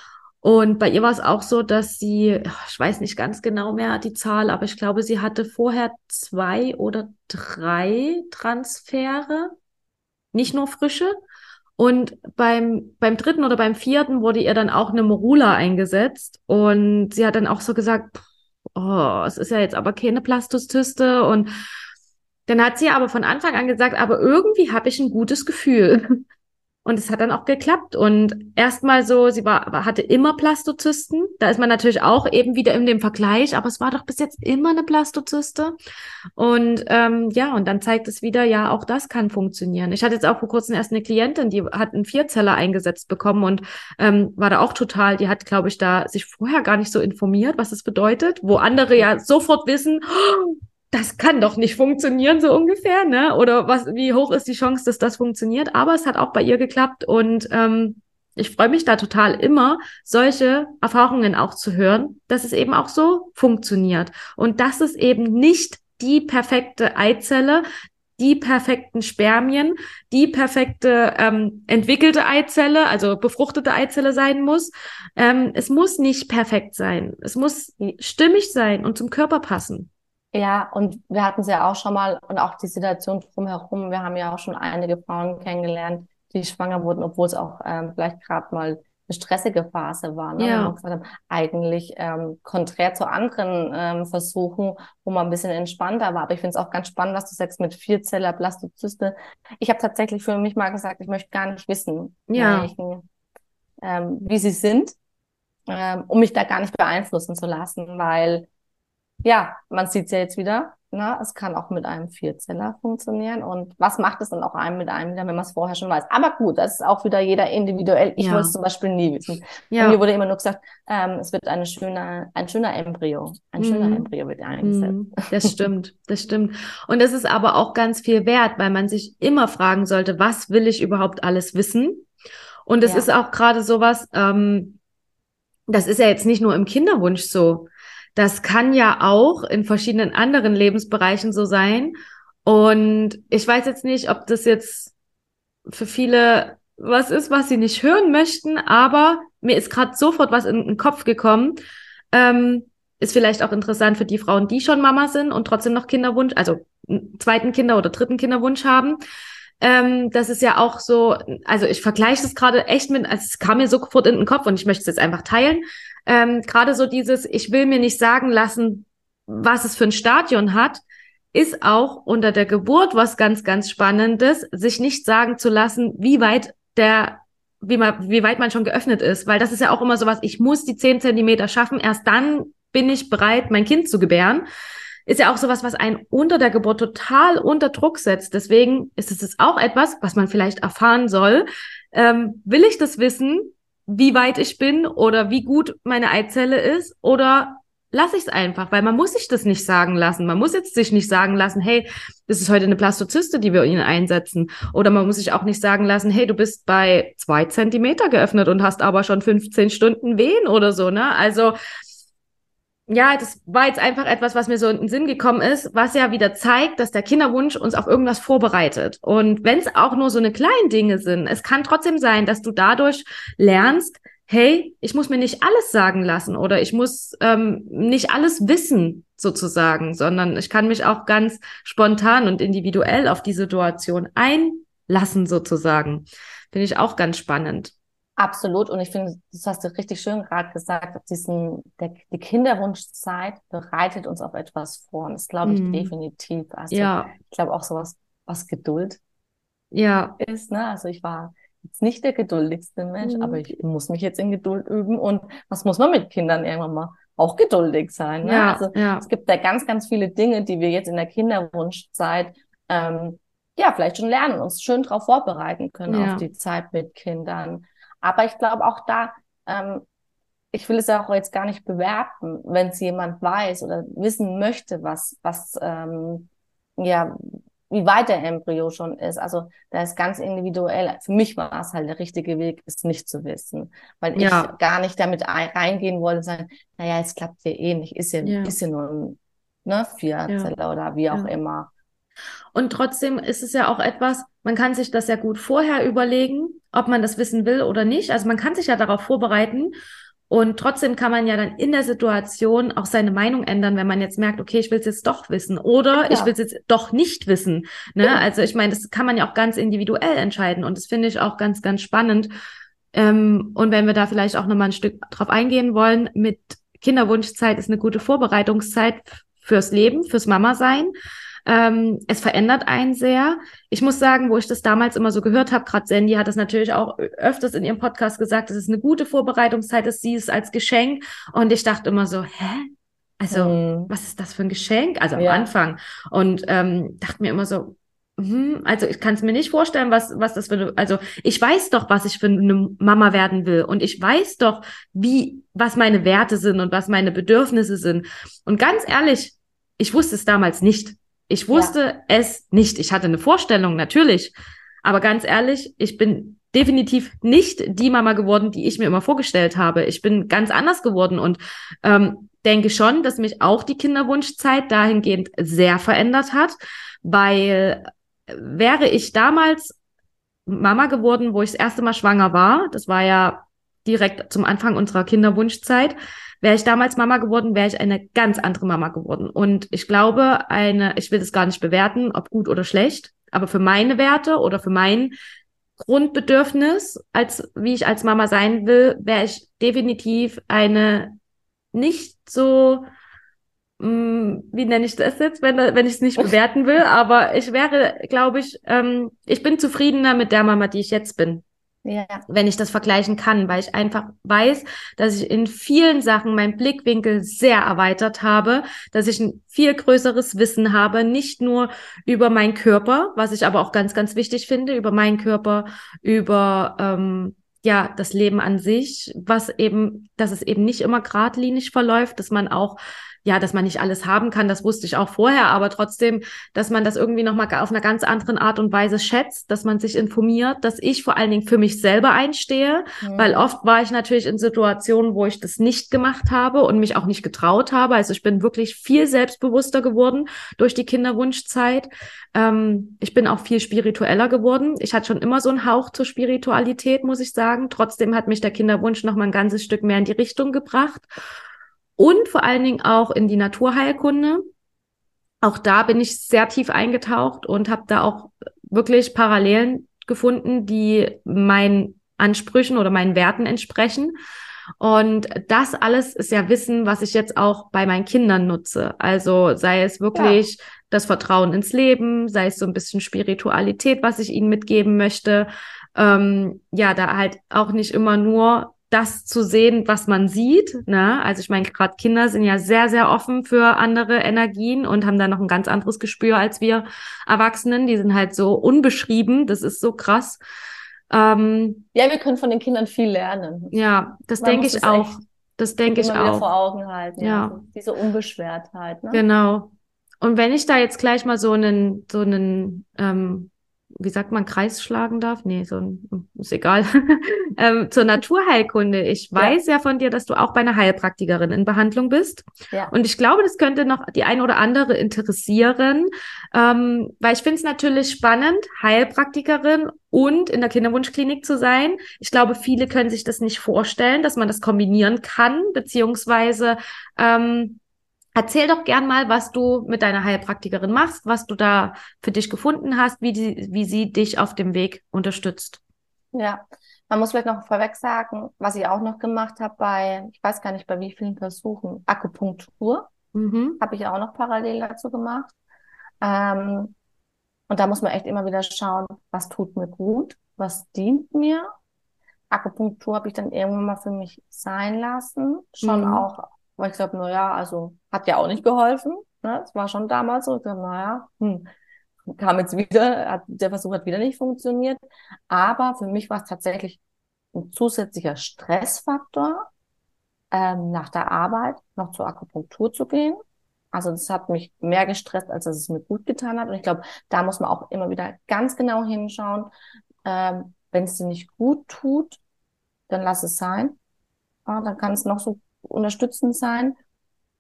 Und bei ihr war es auch so, dass sie, ich weiß nicht ganz genau mehr die Zahl, aber ich glaube, sie hatte vorher zwei oder drei Transfere, nicht nur frische. Und beim, beim dritten oder beim vierten wurde ihr dann auch eine Morula eingesetzt. Und sie hat dann auch so gesagt, oh, es ist ja jetzt aber keine Plastozyste und dann hat sie aber von Anfang an gesagt, aber irgendwie habe ich ein gutes Gefühl. Und es hat dann auch geklappt. Und erstmal so, sie war, hatte immer Plastozysten. Da ist man natürlich auch eben wieder in dem Vergleich, aber es war doch bis jetzt immer eine Plastozyste. Und ähm, ja, und dann zeigt es wieder, ja, auch das kann funktionieren. Ich hatte jetzt auch vor kurzem erst eine Klientin, die hat einen Vierzeller eingesetzt bekommen und ähm, war da auch total, die hat, glaube ich, da sich vorher gar nicht so informiert, was es bedeutet, wo andere ja sofort wissen, oh, das kann doch nicht funktionieren, so ungefähr, ne? Oder was, wie hoch ist die Chance, dass das funktioniert? Aber es hat auch bei ihr geklappt und ähm, ich freue mich da total immer, solche Erfahrungen auch zu hören, dass es eben auch so funktioniert und dass es eben nicht die perfekte Eizelle, die perfekten Spermien, die perfekte ähm, entwickelte Eizelle, also befruchtete Eizelle sein muss. Ähm, es muss nicht perfekt sein. Es muss stimmig sein und zum Körper passen. Ja, und wir hatten es ja auch schon mal und auch die Situation drumherum. Wir haben ja auch schon einige Frauen kennengelernt, die schwanger wurden, obwohl es auch ähm, vielleicht gerade mal eine stressige Phase war. Ne? Ja. haben, eigentlich ähm, konträr zu anderen ähm, Versuchen, wo man ein bisschen entspannter war. Aber ich finde es auch ganz spannend, was du sagst mit Vierzeller Blastozyste. Ich habe tatsächlich für mich mal gesagt, ich möchte gar nicht wissen, ja. welchen, ähm, wie sie sind, ähm, um mich da gar nicht beeinflussen zu lassen, weil ja, man sieht es ja jetzt wieder, ne? es kann auch mit einem Vierzeller funktionieren. Und was macht es dann auch einem mit einem wieder, wenn man es vorher schon weiß? Aber gut, das ist auch wieder jeder individuell. Ich ja. wollte es zum Beispiel nie wissen. Ja. mir wurde immer nur gesagt, ähm, es wird eine schöne, ein schöner Embryo. Ein mhm. schöner Embryo wird eingesetzt. Mhm. Das stimmt, das stimmt. Und es ist aber auch ganz viel wert, weil man sich immer fragen sollte, was will ich überhaupt alles wissen? Und es ja. ist auch gerade sowas, ähm, das ist ja jetzt nicht nur im Kinderwunsch so das kann ja auch in verschiedenen anderen Lebensbereichen so sein. Und ich weiß jetzt nicht, ob das jetzt für viele was ist, was sie nicht hören möchten, aber mir ist gerade sofort was in den Kopf gekommen. Ähm, ist vielleicht auch interessant für die Frauen, die schon Mama sind und trotzdem noch Kinderwunsch, also zweiten Kinder oder dritten Kinderwunsch haben. Ähm, das ist ja auch so, also ich vergleiche das gerade echt mit, also es kam mir sofort in den Kopf und ich möchte es jetzt einfach teilen. Ähm, gerade so dieses, ich will mir nicht sagen lassen, was es für ein Stadion hat, ist auch unter der Geburt was ganz, ganz Spannendes, sich nicht sagen zu lassen, wie weit der wie, man, wie weit man schon geöffnet ist, weil das ist ja auch immer so was, ich muss die zehn Zentimeter schaffen, erst dann bin ich bereit, mein Kind zu gebären. Ist ja auch sowas, was einen unter der Geburt total unter Druck setzt. Deswegen ist es auch etwas, was man vielleicht erfahren soll. Ähm, will ich das wissen, wie weit ich bin oder wie gut meine Eizelle ist? Oder lasse ich es einfach, weil man muss sich das nicht sagen lassen. Man muss jetzt sich nicht sagen lassen, hey, das ist heute eine Plastozyste, die wir Ihnen einsetzen. Oder man muss sich auch nicht sagen lassen, hey, du bist bei zwei Zentimeter geöffnet und hast aber schon 15 Stunden Wehen oder so, ne? Also, ja, das war jetzt einfach etwas, was mir so in den Sinn gekommen ist, was ja wieder zeigt, dass der Kinderwunsch uns auf irgendwas vorbereitet. Und wenn es auch nur so eine kleinen Dinge sind, es kann trotzdem sein, dass du dadurch lernst, hey, ich muss mir nicht alles sagen lassen oder ich muss ähm, nicht alles wissen sozusagen, sondern ich kann mich auch ganz spontan und individuell auf die Situation einlassen sozusagen. Finde ich auch ganz spannend. Absolut. Und ich finde, das hast du richtig schön gerade gesagt, diesen, der, die Kinderwunschzeit bereitet uns auf etwas vor. Und das glaube ich mm. definitiv. Also ja. ich glaube auch sowas, was Geduld ja. ist. Ne? Also ich war jetzt nicht der geduldigste Mensch, mhm. aber ich muss mich jetzt in Geduld üben. Und was muss man mit Kindern irgendwann mal? Auch geduldig sein. Ne? Ja, also ja. es gibt da ganz, ganz viele Dinge, die wir jetzt in der Kinderwunschzeit ähm, ja vielleicht schon lernen, uns schön darauf vorbereiten können ja. auf die Zeit mit Kindern. Aber ich glaube auch da, ähm, ich will es auch jetzt gar nicht bewerten, wenn es jemand weiß oder wissen möchte, was, was ähm, ja, wie weit der Embryo schon ist. Also da ist ganz individuell. Für mich war es halt der richtige Weg, es nicht zu wissen, weil ja. ich gar nicht damit reingehen wollte, sagen, naja, es klappt ja eh nicht, ist ja, ja. ist ja nur ein ne, Vierzelle ja. oder wie auch immer. Und trotzdem ist es ja auch etwas, man kann sich das ja gut vorher überlegen, ob man das wissen will oder nicht. Also man kann sich ja darauf vorbereiten und trotzdem kann man ja dann in der Situation auch seine Meinung ändern, wenn man jetzt merkt, okay, ich will es jetzt doch wissen oder ja, ich will es jetzt doch nicht wissen. Ne? Ja. Also ich meine, das kann man ja auch ganz individuell entscheiden und das finde ich auch ganz, ganz spannend. Ähm, und wenn wir da vielleicht auch nochmal ein Stück drauf eingehen wollen, mit Kinderwunschzeit ist eine gute Vorbereitungszeit fürs Leben, fürs Mama sein. Ähm, es verändert einen sehr. Ich muss sagen, wo ich das damals immer so gehört habe, gerade Sandy hat das natürlich auch öfters in ihrem Podcast gesagt, dass es eine gute Vorbereitungszeit ist, sie ist als Geschenk. Und ich dachte immer so, hä? Also, hm. was ist das für ein Geschenk? Also am ja. Anfang. Und ähm, dachte mir immer so, hm, also ich kann es mir nicht vorstellen, was, was das für eine, also ich weiß doch, was ich für eine Mama werden will und ich weiß doch, wie, was meine Werte sind und was meine Bedürfnisse sind. Und ganz ehrlich, ich wusste es damals nicht. Ich wusste ja. es nicht. Ich hatte eine Vorstellung, natürlich. Aber ganz ehrlich, ich bin definitiv nicht die Mama geworden, die ich mir immer vorgestellt habe. Ich bin ganz anders geworden und ähm, denke schon, dass mich auch die Kinderwunschzeit dahingehend sehr verändert hat, weil wäre ich damals Mama geworden, wo ich das erste Mal schwanger war, das war ja direkt zum Anfang unserer Kinderwunschzeit, Wäre ich damals Mama geworden, wäre ich eine ganz andere Mama geworden. Und ich glaube, eine, ich will das gar nicht bewerten, ob gut oder schlecht, aber für meine Werte oder für mein Grundbedürfnis, als wie ich als Mama sein will, wäre ich definitiv eine nicht so, mm, wie nenne ich das jetzt, wenn, wenn ich es nicht bewerten will, aber ich wäre, glaube ich, ähm, ich bin zufriedener mit der Mama, die ich jetzt bin. Ja. Wenn ich das vergleichen kann, weil ich einfach weiß, dass ich in vielen Sachen meinen Blickwinkel sehr erweitert habe, dass ich ein viel größeres Wissen habe, nicht nur über meinen Körper, was ich aber auch ganz, ganz wichtig finde, über meinen Körper, über ähm, ja das Leben an sich, was eben, dass es eben nicht immer geradlinig verläuft, dass man auch ja, dass man nicht alles haben kann, das wusste ich auch vorher, aber trotzdem, dass man das irgendwie nochmal auf einer ganz anderen Art und Weise schätzt, dass man sich informiert, dass ich vor allen Dingen für mich selber einstehe, mhm. weil oft war ich natürlich in Situationen, wo ich das nicht gemacht habe und mich auch nicht getraut habe. Also ich bin wirklich viel selbstbewusster geworden durch die Kinderwunschzeit. Ähm, ich bin auch viel spiritueller geworden. Ich hatte schon immer so einen Hauch zur Spiritualität, muss ich sagen. Trotzdem hat mich der Kinderwunsch noch mal ein ganzes Stück mehr in die Richtung gebracht und vor allen Dingen auch in die Naturheilkunde. Auch da bin ich sehr tief eingetaucht und habe da auch wirklich Parallelen gefunden, die meinen Ansprüchen oder meinen Werten entsprechen. Und das alles ist ja Wissen, was ich jetzt auch bei meinen Kindern nutze. Also sei es wirklich ja. das Vertrauen ins Leben, sei es so ein bisschen Spiritualität, was ich ihnen mitgeben möchte. Ähm, ja, da halt auch nicht immer nur das zu sehen, was man sieht. Ne? Also ich meine, gerade Kinder sind ja sehr, sehr offen für andere Energien und haben da noch ein ganz anderes Gespür als wir Erwachsenen. Die sind halt so unbeschrieben. Das ist so krass. Ähm, ja, wir können von den Kindern viel lernen. Ja, das denke ich auch. Das denke ich auch. vor Augen halten. Ja. ja. Diese Unbeschwertheit. Ne? Genau. Und wenn ich da jetzt gleich mal so einen, so einen ähm, wie sagt man, Kreis schlagen darf? Nee, so ein, ist egal. ähm, zur Naturheilkunde. Ich weiß ja. ja. von dir, dass du auch bei einer Heilpraktikerin in Behandlung bist. Ja. Und ich glaube, das könnte noch die ein oder andere interessieren, ähm, weil ich finde es natürlich spannend, Heilpraktikerin und in der Kinderwunschklinik zu sein. Ich glaube, viele können sich das nicht vorstellen, dass man das kombinieren kann, beziehungsweise ähm, Erzähl doch gern mal, was du mit deiner Heilpraktikerin machst, was du da für dich gefunden hast, wie, die, wie sie dich auf dem Weg unterstützt. Ja, man muss vielleicht noch vorweg sagen, was ich auch noch gemacht habe bei, ich weiß gar nicht bei wie vielen Versuchen, Akupunktur mhm. habe ich auch noch parallel dazu gemacht. Ähm, und da muss man echt immer wieder schauen, was tut mir gut, was dient mir. Akupunktur habe ich dann irgendwann mal für mich sein lassen, schon mhm. auch weil ich glaube, naja, also hat ja auch nicht geholfen. Ne? Das war schon damals so. Ich glaube, naja, hm, kam jetzt wieder, hat, der Versuch hat wieder nicht funktioniert. Aber für mich war es tatsächlich ein zusätzlicher Stressfaktor, ähm, nach der Arbeit noch zur Akupunktur zu gehen. Also das hat mich mehr gestresst, als dass es mir gut getan hat. Und ich glaube, da muss man auch immer wieder ganz genau hinschauen. Ähm, Wenn es dir nicht gut tut, dann lass es sein. Ja, dann kann es noch so unterstützend sein.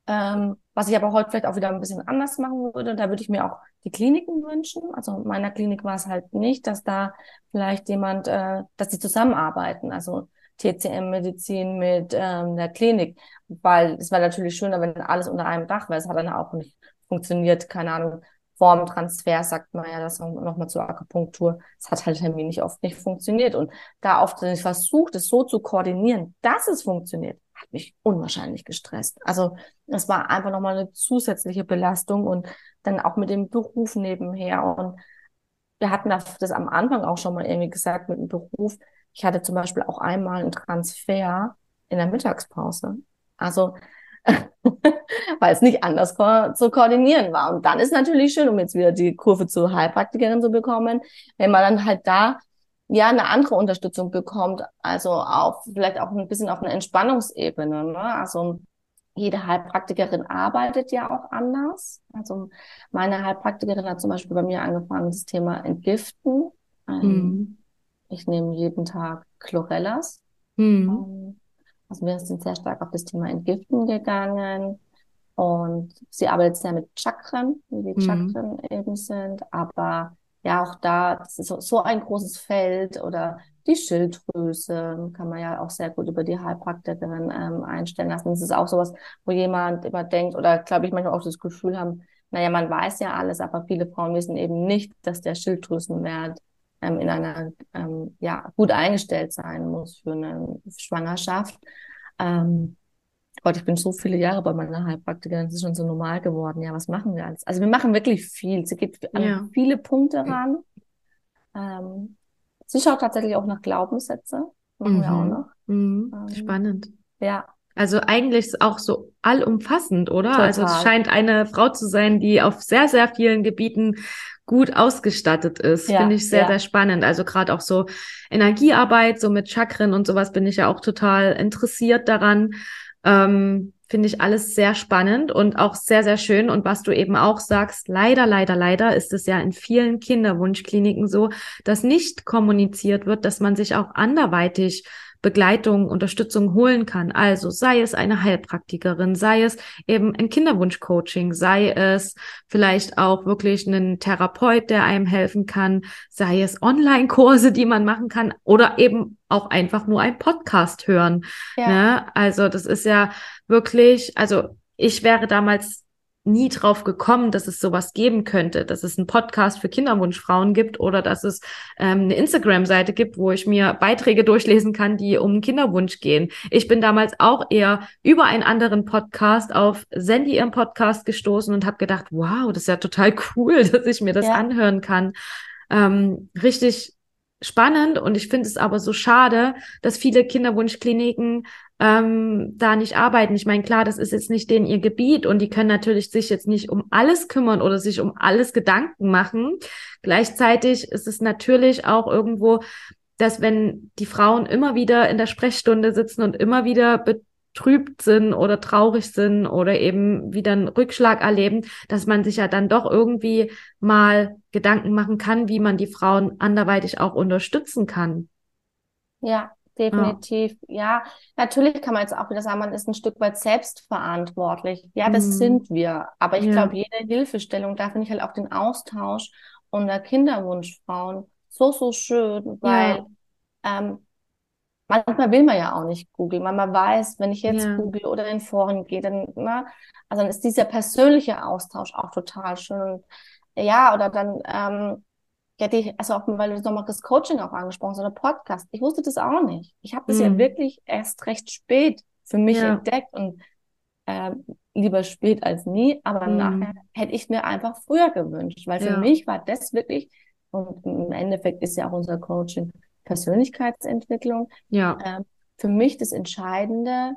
Ähm, was ich aber heute vielleicht auch wieder ein bisschen anders machen würde, da würde ich mir auch die Kliniken wünschen. Also in meiner Klinik war es halt nicht, dass da vielleicht jemand, äh, dass die zusammenarbeiten, also TCM-Medizin mit ähm, der Klinik, weil es wäre natürlich schöner, wenn alles unter einem Dach wäre. Es hat dann auch nicht funktioniert, keine Ahnung, Formtransfer sagt man ja das nochmal zur Akupunktur. Es hat halt terminlich oft nicht funktioniert. Und da oft ich versucht, es so zu koordinieren, dass es funktioniert, hat mich unwahrscheinlich gestresst. Also es war einfach nochmal eine zusätzliche Belastung und dann auch mit dem Beruf nebenher. Und wir hatten das am Anfang auch schon mal irgendwie gesagt mit dem Beruf. Ich hatte zum Beispiel auch einmal einen Transfer in der Mittagspause. Also weil es nicht anders ko zu koordinieren war. Und dann ist natürlich schön, um jetzt wieder die Kurve zur Heilpraktikerin zu bekommen, wenn man dann halt da ja eine andere Unterstützung bekommt, also auch vielleicht auch ein bisschen auf einer Entspannungsebene. Ne? Also jede Heilpraktikerin arbeitet ja auch anders. Also meine Heilpraktikerin hat zum Beispiel bei mir angefangen, das Thema Entgiften. Mhm. Ich nehme jeden Tag Chlorellas. Mhm. Also wir sind sehr stark auf das Thema Entgiften gegangen. Und sie arbeitet sehr mit Chakren, wie die mhm. Chakren eben sind, aber ja auch da, das ist so, ein großes Feld oder die Schilddrüse kann man ja auch sehr gut über die Heilpraktikerin ähm, einstellen lassen. Das ist auch sowas, wo jemand immer denkt oder glaube ich manchmal auch das Gefühl haben, naja, man weiß ja alles, aber viele Frauen wissen eben nicht, dass der Schilddrüsenwert ähm, in einer ähm, ja gut eingestellt sein muss für eine Schwangerschaft. Ähm, Gott, ich bin so viele Jahre bei meiner Heilpraktikerin, das ist schon so normal geworden. Ja, was machen wir alles? Also wir machen wirklich viel. Sie geht an ja. viele Punkte ran. Ähm, sie schaut tatsächlich auch nach Glaubenssätze. Machen mhm. wir auch mhm. noch. Mhm. Ähm, Spannend. Ja. Also eigentlich ist auch so allumfassend, oder? Total. Also es scheint eine Frau zu sein, die auf sehr, sehr vielen Gebieten gut ausgestattet ist. Ja, Finde ich sehr, ja. sehr spannend. Also gerade auch so Energiearbeit, so mit Chakren und sowas bin ich ja auch total interessiert daran. Ähm, finde ich alles sehr spannend und auch sehr, sehr schön. Und was du eben auch sagst, leider, leider, leider ist es ja in vielen Kinderwunschkliniken so, dass nicht kommuniziert wird, dass man sich auch anderweitig Begleitung, Unterstützung holen kann. Also sei es eine Heilpraktikerin, sei es eben ein Kinderwunschcoaching, sei es vielleicht auch wirklich ein Therapeut, der einem helfen kann, sei es Online-Kurse, die man machen kann oder eben auch einfach nur ein Podcast hören. Ja. Ne? Also das ist ja wirklich, also ich wäre damals nie drauf gekommen, dass es sowas geben könnte, dass es einen Podcast für Kinderwunschfrauen gibt oder dass es ähm, eine Instagram-Seite gibt, wo ich mir Beiträge durchlesen kann, die um Kinderwunsch gehen. Ich bin damals auch eher über einen anderen Podcast auf Sandy ihren Podcast gestoßen und habe gedacht, wow, das ist ja total cool, dass ich mir das ja. anhören kann. Ähm, richtig spannend und ich finde es aber so schade, dass viele Kinderwunschkliniken ähm, da nicht arbeiten. Ich meine, klar, das ist jetzt nicht denen ihr Gebiet und die können natürlich sich jetzt nicht um alles kümmern oder sich um alles Gedanken machen. Gleichzeitig ist es natürlich auch irgendwo, dass wenn die Frauen immer wieder in der Sprechstunde sitzen und immer wieder betrübt sind oder traurig sind oder eben wieder einen Rückschlag erleben, dass man sich ja dann doch irgendwie mal Gedanken machen kann, wie man die Frauen anderweitig auch unterstützen kann. Ja, definitiv. Ja. ja. natürlich kann man jetzt auch wieder sagen, man ist ein Stück weit selbstverantwortlich. Ja, das mhm. sind wir. Aber ich ja. glaube, jede Hilfestellung, da finde ich halt auch den Austausch unter Kinderwunschfrauen so, so schön, weil ja. ähm, manchmal will man ja auch nicht googeln. Man weiß, wenn ich jetzt google oder in Foren gehe, dann, na, ne, also dann ist dieser persönliche Austausch auch total schön. Ja, oder dann, ähm, ja, die, also auch, weil du nochmal das Coaching auch angesprochen hast oder Podcast. Ich wusste das auch nicht. Ich habe das mhm. ja wirklich erst recht spät für mich ja. entdeckt und äh, lieber spät als nie, aber mhm. nachher hätte ich mir einfach früher gewünscht, weil für ja. mich war das wirklich, und im Endeffekt ist ja auch unser Coaching Persönlichkeitsentwicklung, ja. Äh, für mich das Entscheidende,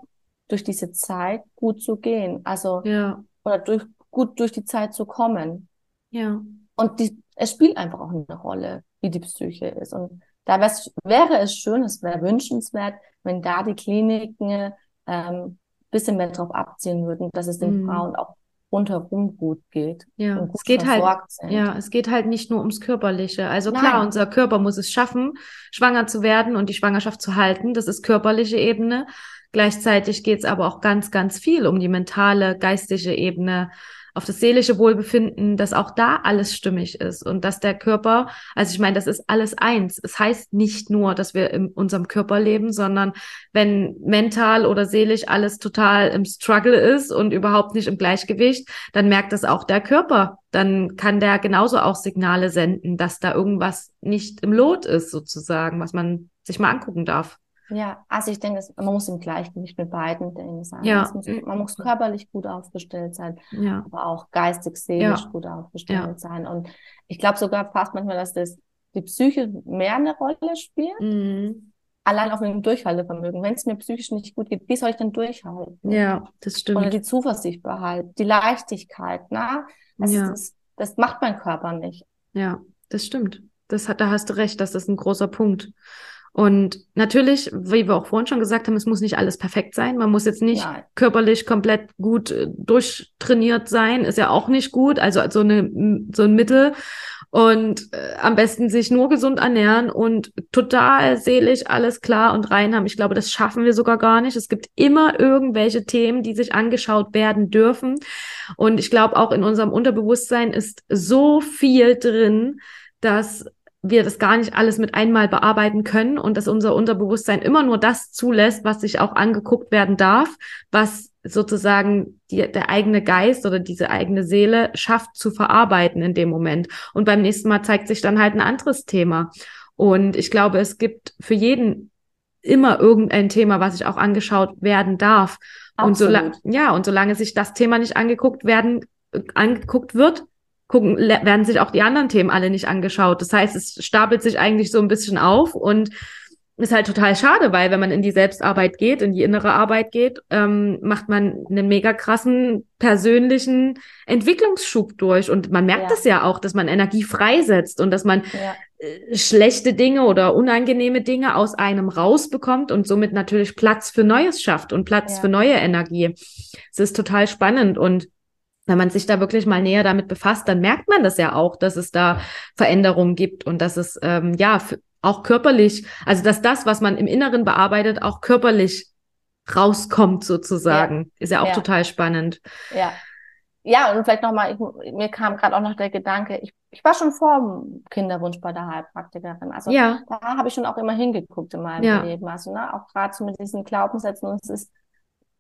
durch diese Zeit gut zu gehen, also ja. oder durch gut durch die Zeit zu kommen. Ja. Und die, es spielt einfach auch eine Rolle, wie die Psyche ist. Und da wäre es schön, es wäre wünschenswert, wenn da die Kliniken ähm, bisschen mehr drauf abziehen würden, dass es den mm. Frauen auch rundherum gut geht. Ja, es geht halt, sind. ja, es geht halt nicht nur ums Körperliche. Also Nein. klar, unser Körper muss es schaffen, schwanger zu werden und die Schwangerschaft zu halten. Das ist körperliche Ebene. Gleichzeitig geht es aber auch ganz, ganz viel um die mentale, geistige Ebene, auf das seelische Wohlbefinden, dass auch da alles stimmig ist und dass der Körper, also ich meine, das ist alles eins. Es heißt nicht nur, dass wir in unserem Körper leben, sondern wenn mental oder seelisch alles total im Struggle ist und überhaupt nicht im Gleichgewicht, dann merkt das auch der Körper. Dann kann der genauso auch Signale senden, dass da irgendwas nicht im Lot ist, sozusagen, was man sich mal angucken darf. Ja, also ich denke, man muss im Gleichgewicht mit beiden Dingen sein. Ja. Muss, man muss körperlich gut aufgestellt sein, ja. aber auch geistig, seelisch ja. gut aufgestellt ja. sein. Und ich glaube sogar fast manchmal, dass das die Psyche mehr eine Rolle spielt. Mhm. Allein auch mit dem Durchhaltevermögen. Wenn es mir psychisch nicht gut geht, wie soll ich denn durchhalten? Ja, das stimmt. Oder die Zuversicht behalten, die Leichtigkeit, na? Das, ja. das, das macht mein Körper nicht. Ja, das stimmt. Das hat, da hast du recht, das ist ein großer Punkt. Und natürlich, wie wir auch vorhin schon gesagt haben, es muss nicht alles perfekt sein. Man muss jetzt nicht ja. körperlich komplett gut äh, durchtrainiert sein, ist ja auch nicht gut. Also so, eine, so ein Mittel. Und äh, am besten sich nur gesund ernähren und total seelisch alles klar und rein haben. Ich glaube, das schaffen wir sogar gar nicht. Es gibt immer irgendwelche Themen, die sich angeschaut werden dürfen. Und ich glaube, auch in unserem Unterbewusstsein ist so viel drin, dass wir das gar nicht alles mit einmal bearbeiten können und dass unser Unterbewusstsein immer nur das zulässt, was sich auch angeguckt werden darf, was sozusagen die, der eigene Geist oder diese eigene Seele schafft zu verarbeiten in dem Moment. Und beim nächsten Mal zeigt sich dann halt ein anderes Thema. Und ich glaube, es gibt für jeden immer irgendein Thema, was sich auch angeschaut werden darf. Absolut. Und solange, ja, und solange sich das Thema nicht angeguckt werden, angeguckt wird, gucken, werden sich auch die anderen Themen alle nicht angeschaut. Das heißt, es stapelt sich eigentlich so ein bisschen auf und ist halt total schade, weil wenn man in die Selbstarbeit geht, in die innere Arbeit geht, ähm, macht man einen mega krassen persönlichen Entwicklungsschub durch. Und man merkt es ja. ja auch, dass man Energie freisetzt und dass man ja. äh, schlechte Dinge oder unangenehme Dinge aus einem rausbekommt und somit natürlich Platz für Neues schafft und Platz ja. für neue Energie. Es ist total spannend und wenn man sich da wirklich mal näher damit befasst, dann merkt man das ja auch, dass es da Veränderungen gibt und dass es ähm, ja auch körperlich, also dass das, was man im Inneren bearbeitet, auch körperlich rauskommt sozusagen. Ja. Ist ja auch ja. total spannend. Ja. Ja, und vielleicht nochmal, mir kam gerade auch noch der Gedanke, ich, ich war schon vor dem Kinderwunsch bei der Heilpraktikerin. Also ja. da habe ich schon auch immer hingeguckt in meinem ja. Leben. Also ne, auch gerade so mit diesen Glaubenssätzen. Und es ist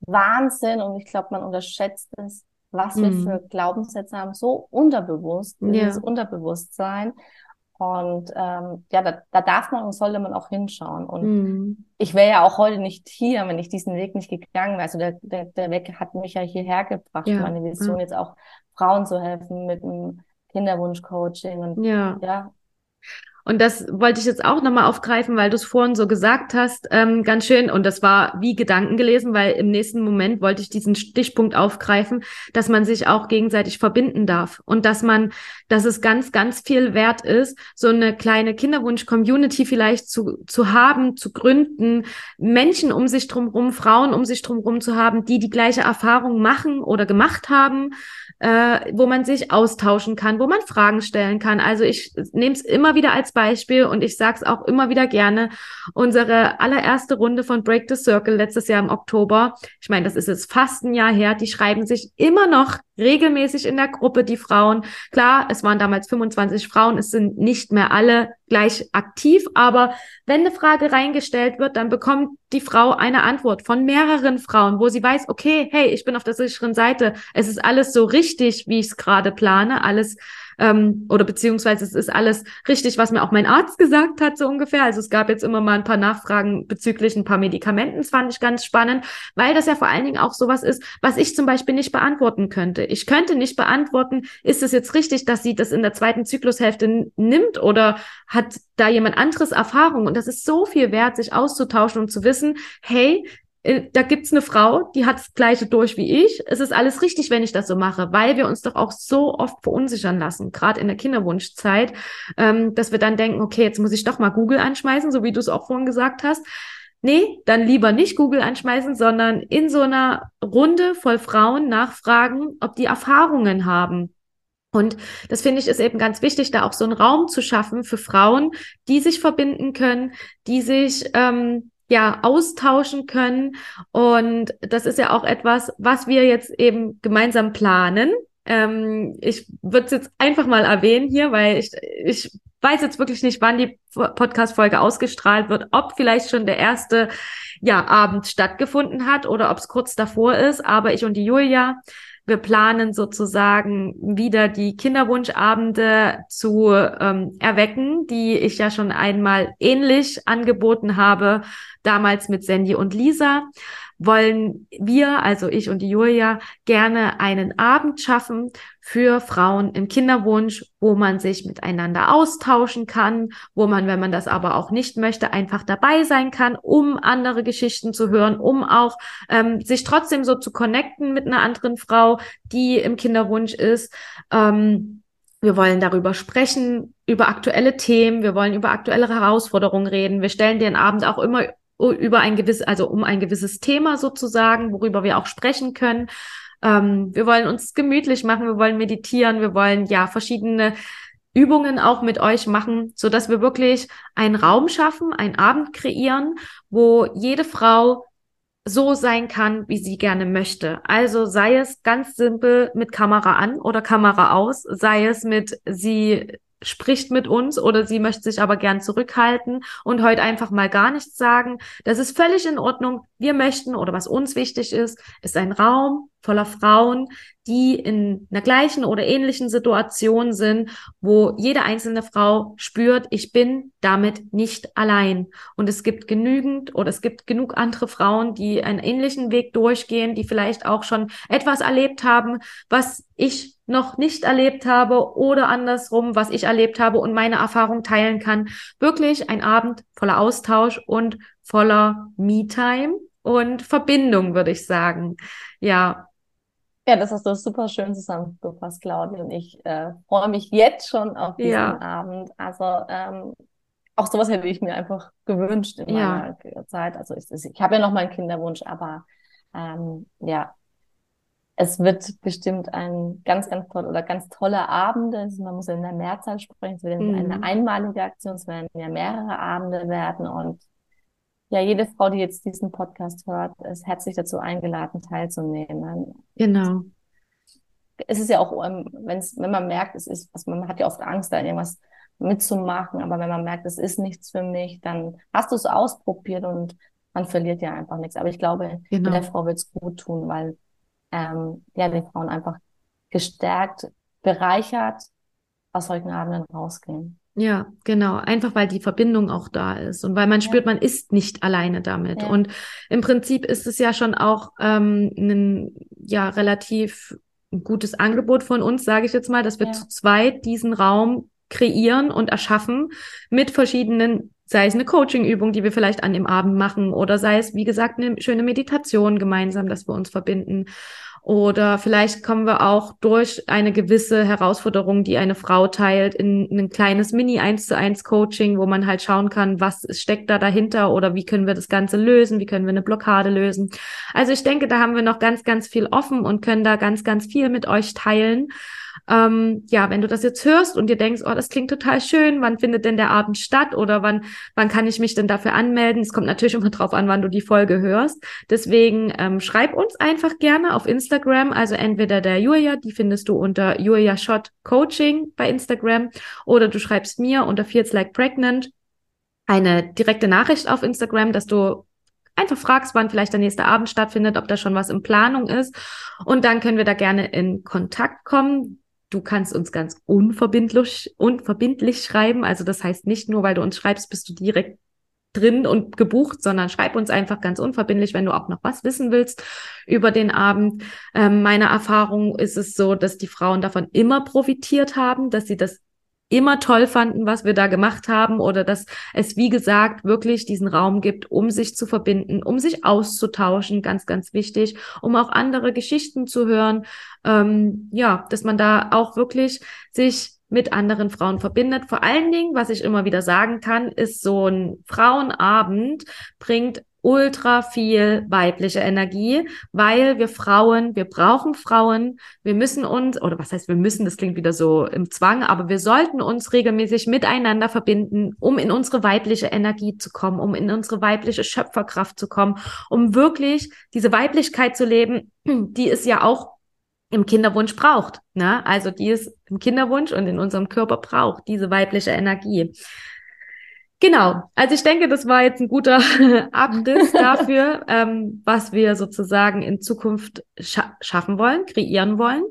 Wahnsinn und ich glaube, man unterschätzt es, was mhm. wir für Glaubenssätze haben, so unterbewusst, dieses ja. Unterbewusstsein. Und ähm, ja, da, da darf man und sollte man auch hinschauen. Und mhm. ich wäre ja auch heute nicht hier, wenn ich diesen Weg nicht gegangen wäre. Also der, der, der Weg hat mich ja hierher gebracht. Ja. Meine Vision ja. jetzt auch Frauen zu helfen mit einem Kinderwunsch-Coaching. Und ja, ja und das wollte ich jetzt auch nochmal aufgreifen, weil du es vorhin so gesagt hast, ähm, ganz schön. Und das war wie Gedanken gelesen, weil im nächsten Moment wollte ich diesen Stichpunkt aufgreifen, dass man sich auch gegenseitig verbinden darf und dass man, dass es ganz, ganz viel wert ist, so eine kleine Kinderwunsch-Community vielleicht zu, zu haben, zu gründen, Menschen um sich drumherum, Frauen um sich drumherum zu haben, die die gleiche Erfahrung machen oder gemacht haben, äh, wo man sich austauschen kann, wo man Fragen stellen kann. Also ich nehme es immer wieder als Beispiel und ich sage es auch immer wieder gerne. Unsere allererste Runde von Break the Circle letztes Jahr im Oktober, ich meine, das ist jetzt fast ein Jahr her, die schreiben sich immer noch regelmäßig in der Gruppe, die Frauen. Klar, es waren damals 25 Frauen, es sind nicht mehr alle gleich aktiv, aber wenn eine Frage reingestellt wird, dann bekommt die Frau eine Antwort von mehreren Frauen, wo sie weiß, okay, hey, ich bin auf der sicheren Seite, es ist alles so richtig, wie ich es gerade plane, alles ähm, oder beziehungsweise es ist alles richtig, was mir auch mein Arzt gesagt hat, so ungefähr. Also es gab jetzt immer mal ein paar Nachfragen bezüglich ein paar Medikamenten, das fand ich ganz spannend, weil das ja vor allen Dingen auch sowas ist, was ich zum Beispiel nicht beantworten könnte. Ich könnte nicht beantworten, ist es jetzt richtig, dass sie das in der zweiten Zyklushälfte nimmt oder hat da jemand anderes Erfahrung? Und das ist so viel wert, sich auszutauschen und zu wissen, hey, da gibt's eine Frau, die hat das gleiche durch wie ich. Es ist alles richtig, wenn ich das so mache, weil wir uns doch auch so oft verunsichern lassen, gerade in der Kinderwunschzeit, ähm, dass wir dann denken, okay, jetzt muss ich doch mal Google anschmeißen, so wie du es auch vorhin gesagt hast. Nee, dann lieber nicht Google anschmeißen, sondern in so einer Runde voll Frauen nachfragen, ob die Erfahrungen haben. Und das finde ich ist eben ganz wichtig, da auch so einen Raum zu schaffen für Frauen, die sich verbinden können, die sich ähm, ja austauschen können. Und das ist ja auch etwas, was wir jetzt eben gemeinsam planen. Ähm, ich würde es jetzt einfach mal erwähnen hier, weil ich, ich weiß jetzt wirklich nicht, wann die Podcast-Folge ausgestrahlt wird, ob vielleicht schon der erste ja, Abend stattgefunden hat oder ob es kurz davor ist. Aber ich und die Julia, wir planen sozusagen wieder die Kinderwunschabende zu ähm, erwecken, die ich ja schon einmal ähnlich angeboten habe, damals mit Sandy und Lisa wollen wir, also ich und die Julia, gerne einen Abend schaffen für Frauen im Kinderwunsch, wo man sich miteinander austauschen kann, wo man, wenn man das aber auch nicht möchte, einfach dabei sein kann, um andere Geschichten zu hören, um auch ähm, sich trotzdem so zu connecten mit einer anderen Frau, die im Kinderwunsch ist. Ähm, wir wollen darüber sprechen, über aktuelle Themen. Wir wollen über aktuelle Herausforderungen reden. Wir stellen den Abend auch immer über ein gewisses, also um ein gewisses Thema sozusagen, worüber wir auch sprechen können. Ähm, wir wollen uns gemütlich machen, wir wollen meditieren, wir wollen ja verschiedene Übungen auch mit euch machen, so dass wir wirklich einen Raum schaffen, einen Abend kreieren, wo jede Frau so sein kann, wie sie gerne möchte. Also sei es ganz simpel mit Kamera an oder Kamera aus, sei es mit sie spricht mit uns oder sie möchte sich aber gern zurückhalten und heute einfach mal gar nichts sagen. Das ist völlig in Ordnung. Wir möchten oder was uns wichtig ist, ist ein Raum, voller Frauen, die in einer gleichen oder ähnlichen Situation sind, wo jede einzelne Frau spürt, ich bin damit nicht allein. Und es gibt genügend oder es gibt genug andere Frauen, die einen ähnlichen Weg durchgehen, die vielleicht auch schon etwas erlebt haben, was ich noch nicht erlebt habe oder andersrum, was ich erlebt habe und meine Erfahrung teilen kann. Wirklich ein Abend voller Austausch und voller Me-Time und Verbindung, würde ich sagen. Ja. Ja, das hast du super schön zusammengefasst, Claudia. Und ich äh, freue mich jetzt schon auf diesen ja. Abend. Also ähm, auch sowas hätte ich mir einfach gewünscht in ja. meiner Zeit. Also ich, ich habe ja noch meinen Kinderwunsch, aber ähm, ja, es wird bestimmt ein ganz, ganz toll oder ganz tolle Abende. Also man muss in der Mehrzahl sprechen. Es wird mhm. eine einmalige Aktion. Es werden ja mehrere Abende werden und ja, jede Frau, die jetzt diesen Podcast hört, ist herzlich dazu eingeladen, teilzunehmen. Genau. Es ist ja auch, ähm, wenn's, wenn man merkt, es ist, also man hat ja oft Angst, da irgendwas mitzumachen, aber wenn man merkt, es ist nichts für mich, dann hast du es ausprobiert und man verliert ja einfach nichts. Aber ich glaube, genau. der Frau wird es gut tun, weil ähm, ja, die Frauen einfach gestärkt, bereichert aus solchen Abenden rausgehen. Ja, genau. Einfach weil die Verbindung auch da ist und weil man spürt, man ist nicht alleine damit. Ja. Und im Prinzip ist es ja schon auch ähm, ein ja relativ gutes Angebot von uns, sage ich jetzt mal, dass wir ja. zu zweit diesen Raum kreieren und erschaffen mit verschiedenen sei es eine Coaching-Übung, die wir vielleicht an dem Abend machen oder sei es, wie gesagt, eine schöne Meditation gemeinsam, dass wir uns verbinden. Oder vielleicht kommen wir auch durch eine gewisse Herausforderung, die eine Frau teilt, in ein kleines Mini 1 zu 1 Coaching, wo man halt schauen kann, was steckt da dahinter oder wie können wir das Ganze lösen, wie können wir eine Blockade lösen. Also ich denke, da haben wir noch ganz, ganz viel offen und können da ganz, ganz viel mit euch teilen. Ähm, ja, wenn du das jetzt hörst und dir denkst, oh, das klingt total schön, wann findet denn der Abend statt oder wann, wann kann ich mich denn dafür anmelden? Es kommt natürlich immer drauf an, wann du die Folge hörst. Deswegen ähm, schreib uns einfach gerne auf Instagram, also entweder der Julia, die findest du unter Julia Shot Coaching bei Instagram oder du schreibst mir unter Feels Like Pregnant eine direkte Nachricht auf Instagram, dass du einfach fragst, wann vielleicht der nächste Abend stattfindet, ob da schon was in Planung ist. Und dann können wir da gerne in Kontakt kommen. Du kannst uns ganz unverbindlich, unverbindlich schreiben. Also das heißt nicht nur, weil du uns schreibst, bist du direkt drin und gebucht, sondern schreib uns einfach ganz unverbindlich, wenn du auch noch was wissen willst über den Abend. Ähm, meine Erfahrung ist es so, dass die Frauen davon immer profitiert haben, dass sie das immer toll fanden, was wir da gemacht haben oder dass es, wie gesagt, wirklich diesen Raum gibt, um sich zu verbinden, um sich auszutauschen, ganz, ganz wichtig, um auch andere Geschichten zu hören. Ähm, ja, dass man da auch wirklich sich mit anderen Frauen verbindet. Vor allen Dingen, was ich immer wieder sagen kann, ist so ein Frauenabend bringt ultra viel weibliche Energie, weil wir Frauen, wir brauchen Frauen, wir müssen uns, oder was heißt wir müssen, das klingt wieder so im Zwang, aber wir sollten uns regelmäßig miteinander verbinden, um in unsere weibliche Energie zu kommen, um in unsere weibliche Schöpferkraft zu kommen, um wirklich diese Weiblichkeit zu leben, die es ja auch im Kinderwunsch braucht. Ne? Also die es im Kinderwunsch und in unserem Körper braucht, diese weibliche Energie. Genau, also ich denke, das war jetzt ein guter Abriss dafür, ähm, was wir sozusagen in Zukunft scha schaffen wollen, kreieren wollen.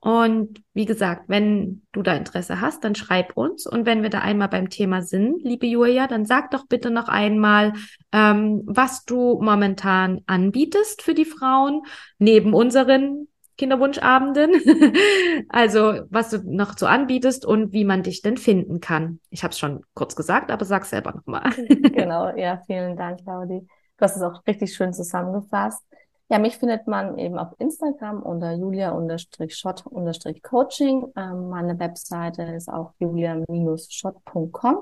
Und wie gesagt, wenn du da Interesse hast, dann schreib uns. Und wenn wir da einmal beim Thema sind, liebe Julia, dann sag doch bitte noch einmal, ähm, was du momentan anbietest für die Frauen, neben unseren Kinderwunschabenden. also, was du noch so anbietest und wie man dich denn finden kann. Ich habe es schon kurz gesagt, aber sag selber nochmal. genau, ja, vielen Dank, Claudi. Du hast es auch richtig schön zusammengefasst. Ja, mich findet man eben auf Instagram unter julia-shot-coaching. Ähm, meine Webseite ist auch julia-shot.com.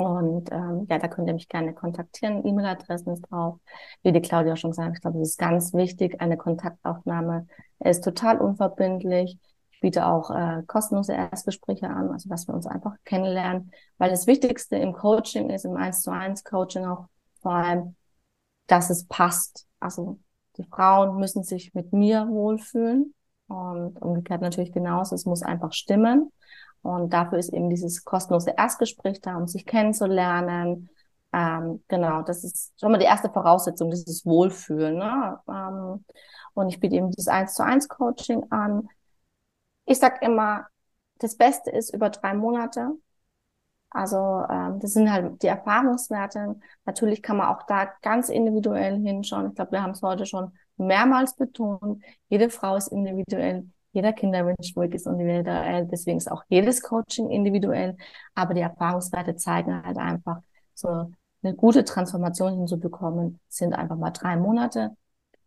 Und ähm, ja, da könnt ihr mich gerne kontaktieren. E-Mail-Adressen ist drauf. Wie die Claudia schon hat, ich glaube, es ist ganz wichtig, eine Kontaktaufnahme. Ist total unverbindlich. Ich biete auch äh, kostenlose Erstgespräche an, also dass wir uns einfach kennenlernen. Weil das Wichtigste im Coaching ist, im 1 zu 1 Coaching auch vor allem, dass es passt. Also die Frauen müssen sich mit mir wohlfühlen und umgekehrt natürlich genauso. Es muss einfach stimmen. Und dafür ist eben dieses kostenlose Erstgespräch da, um sich kennenzulernen, Ähm, genau, das ist schon mal die erste Voraussetzung, dieses Wohlfühlen. Ne? Ähm, und ich biete eben dieses 1 zu 1 Coaching an. Ich sag immer, das Beste ist über drei Monate. Also ähm, das sind halt die Erfahrungswerte. Natürlich kann man auch da ganz individuell hinschauen. Ich glaube, wir haben es heute schon mehrmals betont. Jede Frau ist individuell, jeder Kinderwunsch ist individuell. Deswegen ist auch jedes Coaching individuell. Aber die Erfahrungswerte zeigen halt einfach, so eine gute Transformation hinzubekommen, sind einfach mal drei Monate.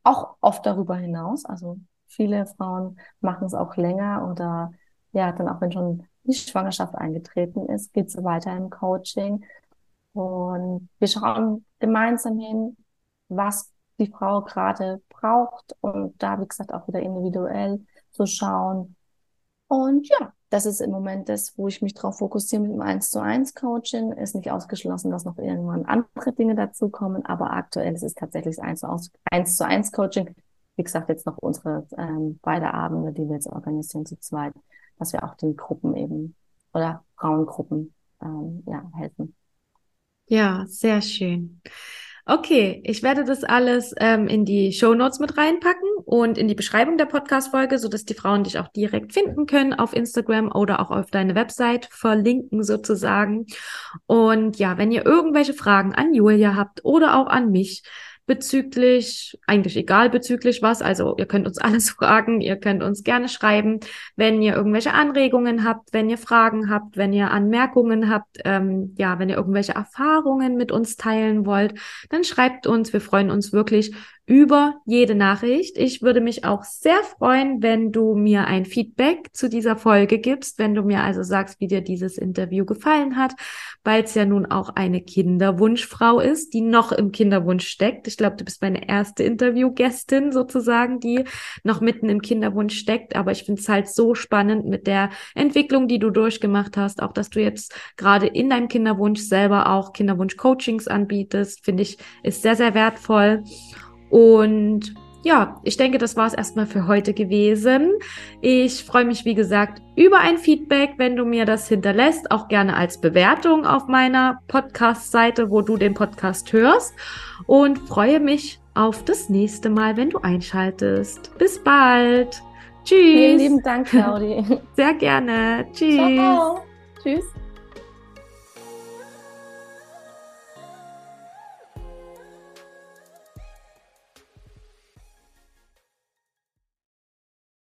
Auch oft darüber hinaus. Also viele Frauen machen es auch länger oder ja, dann auch wenn schon die Schwangerschaft eingetreten ist, geht es weiter im Coaching. Und wir schauen gemeinsam hin, was die Frau gerade braucht und da, wie gesagt, auch wieder individuell zu schauen. Und ja, das ist im Moment das, wo ich mich darauf fokussiere mit dem 1 zu 1 Coaching. Ist nicht ausgeschlossen, dass noch irgendwann andere Dinge dazukommen, aber aktuell ist es tatsächlich das 1 zu 1, zu 1 Coaching. Wie gesagt, jetzt noch unsere ähm, beide Abende, die wir jetzt organisieren zu zweit dass wir auch den Gruppen eben oder Frauengruppen ähm, ja, helfen. Ja, sehr schön. Okay, ich werde das alles ähm, in die Show Notes mit reinpacken und in die Beschreibung der Podcast-Folge, sodass die Frauen dich auch direkt finden können auf Instagram oder auch auf deine Website verlinken sozusagen. Und ja, wenn ihr irgendwelche Fragen an Julia habt oder auch an mich, bezüglich, eigentlich egal bezüglich was. Also ihr könnt uns alles fragen, ihr könnt uns gerne schreiben, wenn ihr irgendwelche Anregungen habt, wenn ihr Fragen habt, wenn ihr Anmerkungen habt, ähm, ja, wenn ihr irgendwelche Erfahrungen mit uns teilen wollt, dann schreibt uns. Wir freuen uns wirklich über jede Nachricht. Ich würde mich auch sehr freuen, wenn du mir ein Feedback zu dieser Folge gibst, wenn du mir also sagst, wie dir dieses Interview gefallen hat, weil es ja nun auch eine Kinderwunschfrau ist, die noch im Kinderwunsch steckt. Ich glaube, du bist meine erste Interviewgästin sozusagen, die noch mitten im Kinderwunsch steckt. Aber ich finde es halt so spannend mit der Entwicklung, die du durchgemacht hast, auch dass du jetzt gerade in deinem Kinderwunsch selber auch Kinderwunsch-Coachings anbietest, finde ich, ist sehr, sehr wertvoll. Und ja, ich denke, das war es erstmal für heute gewesen. Ich freue mich, wie gesagt, über ein Feedback, wenn du mir das hinterlässt, auch gerne als Bewertung auf meiner Podcast-Seite, wo du den Podcast hörst. Und freue mich auf das nächste Mal, wenn du einschaltest. Bis bald. Tschüss. Vielen lieben Dank, Claudi. Sehr gerne. Tschüss. Ciao. Tschüss.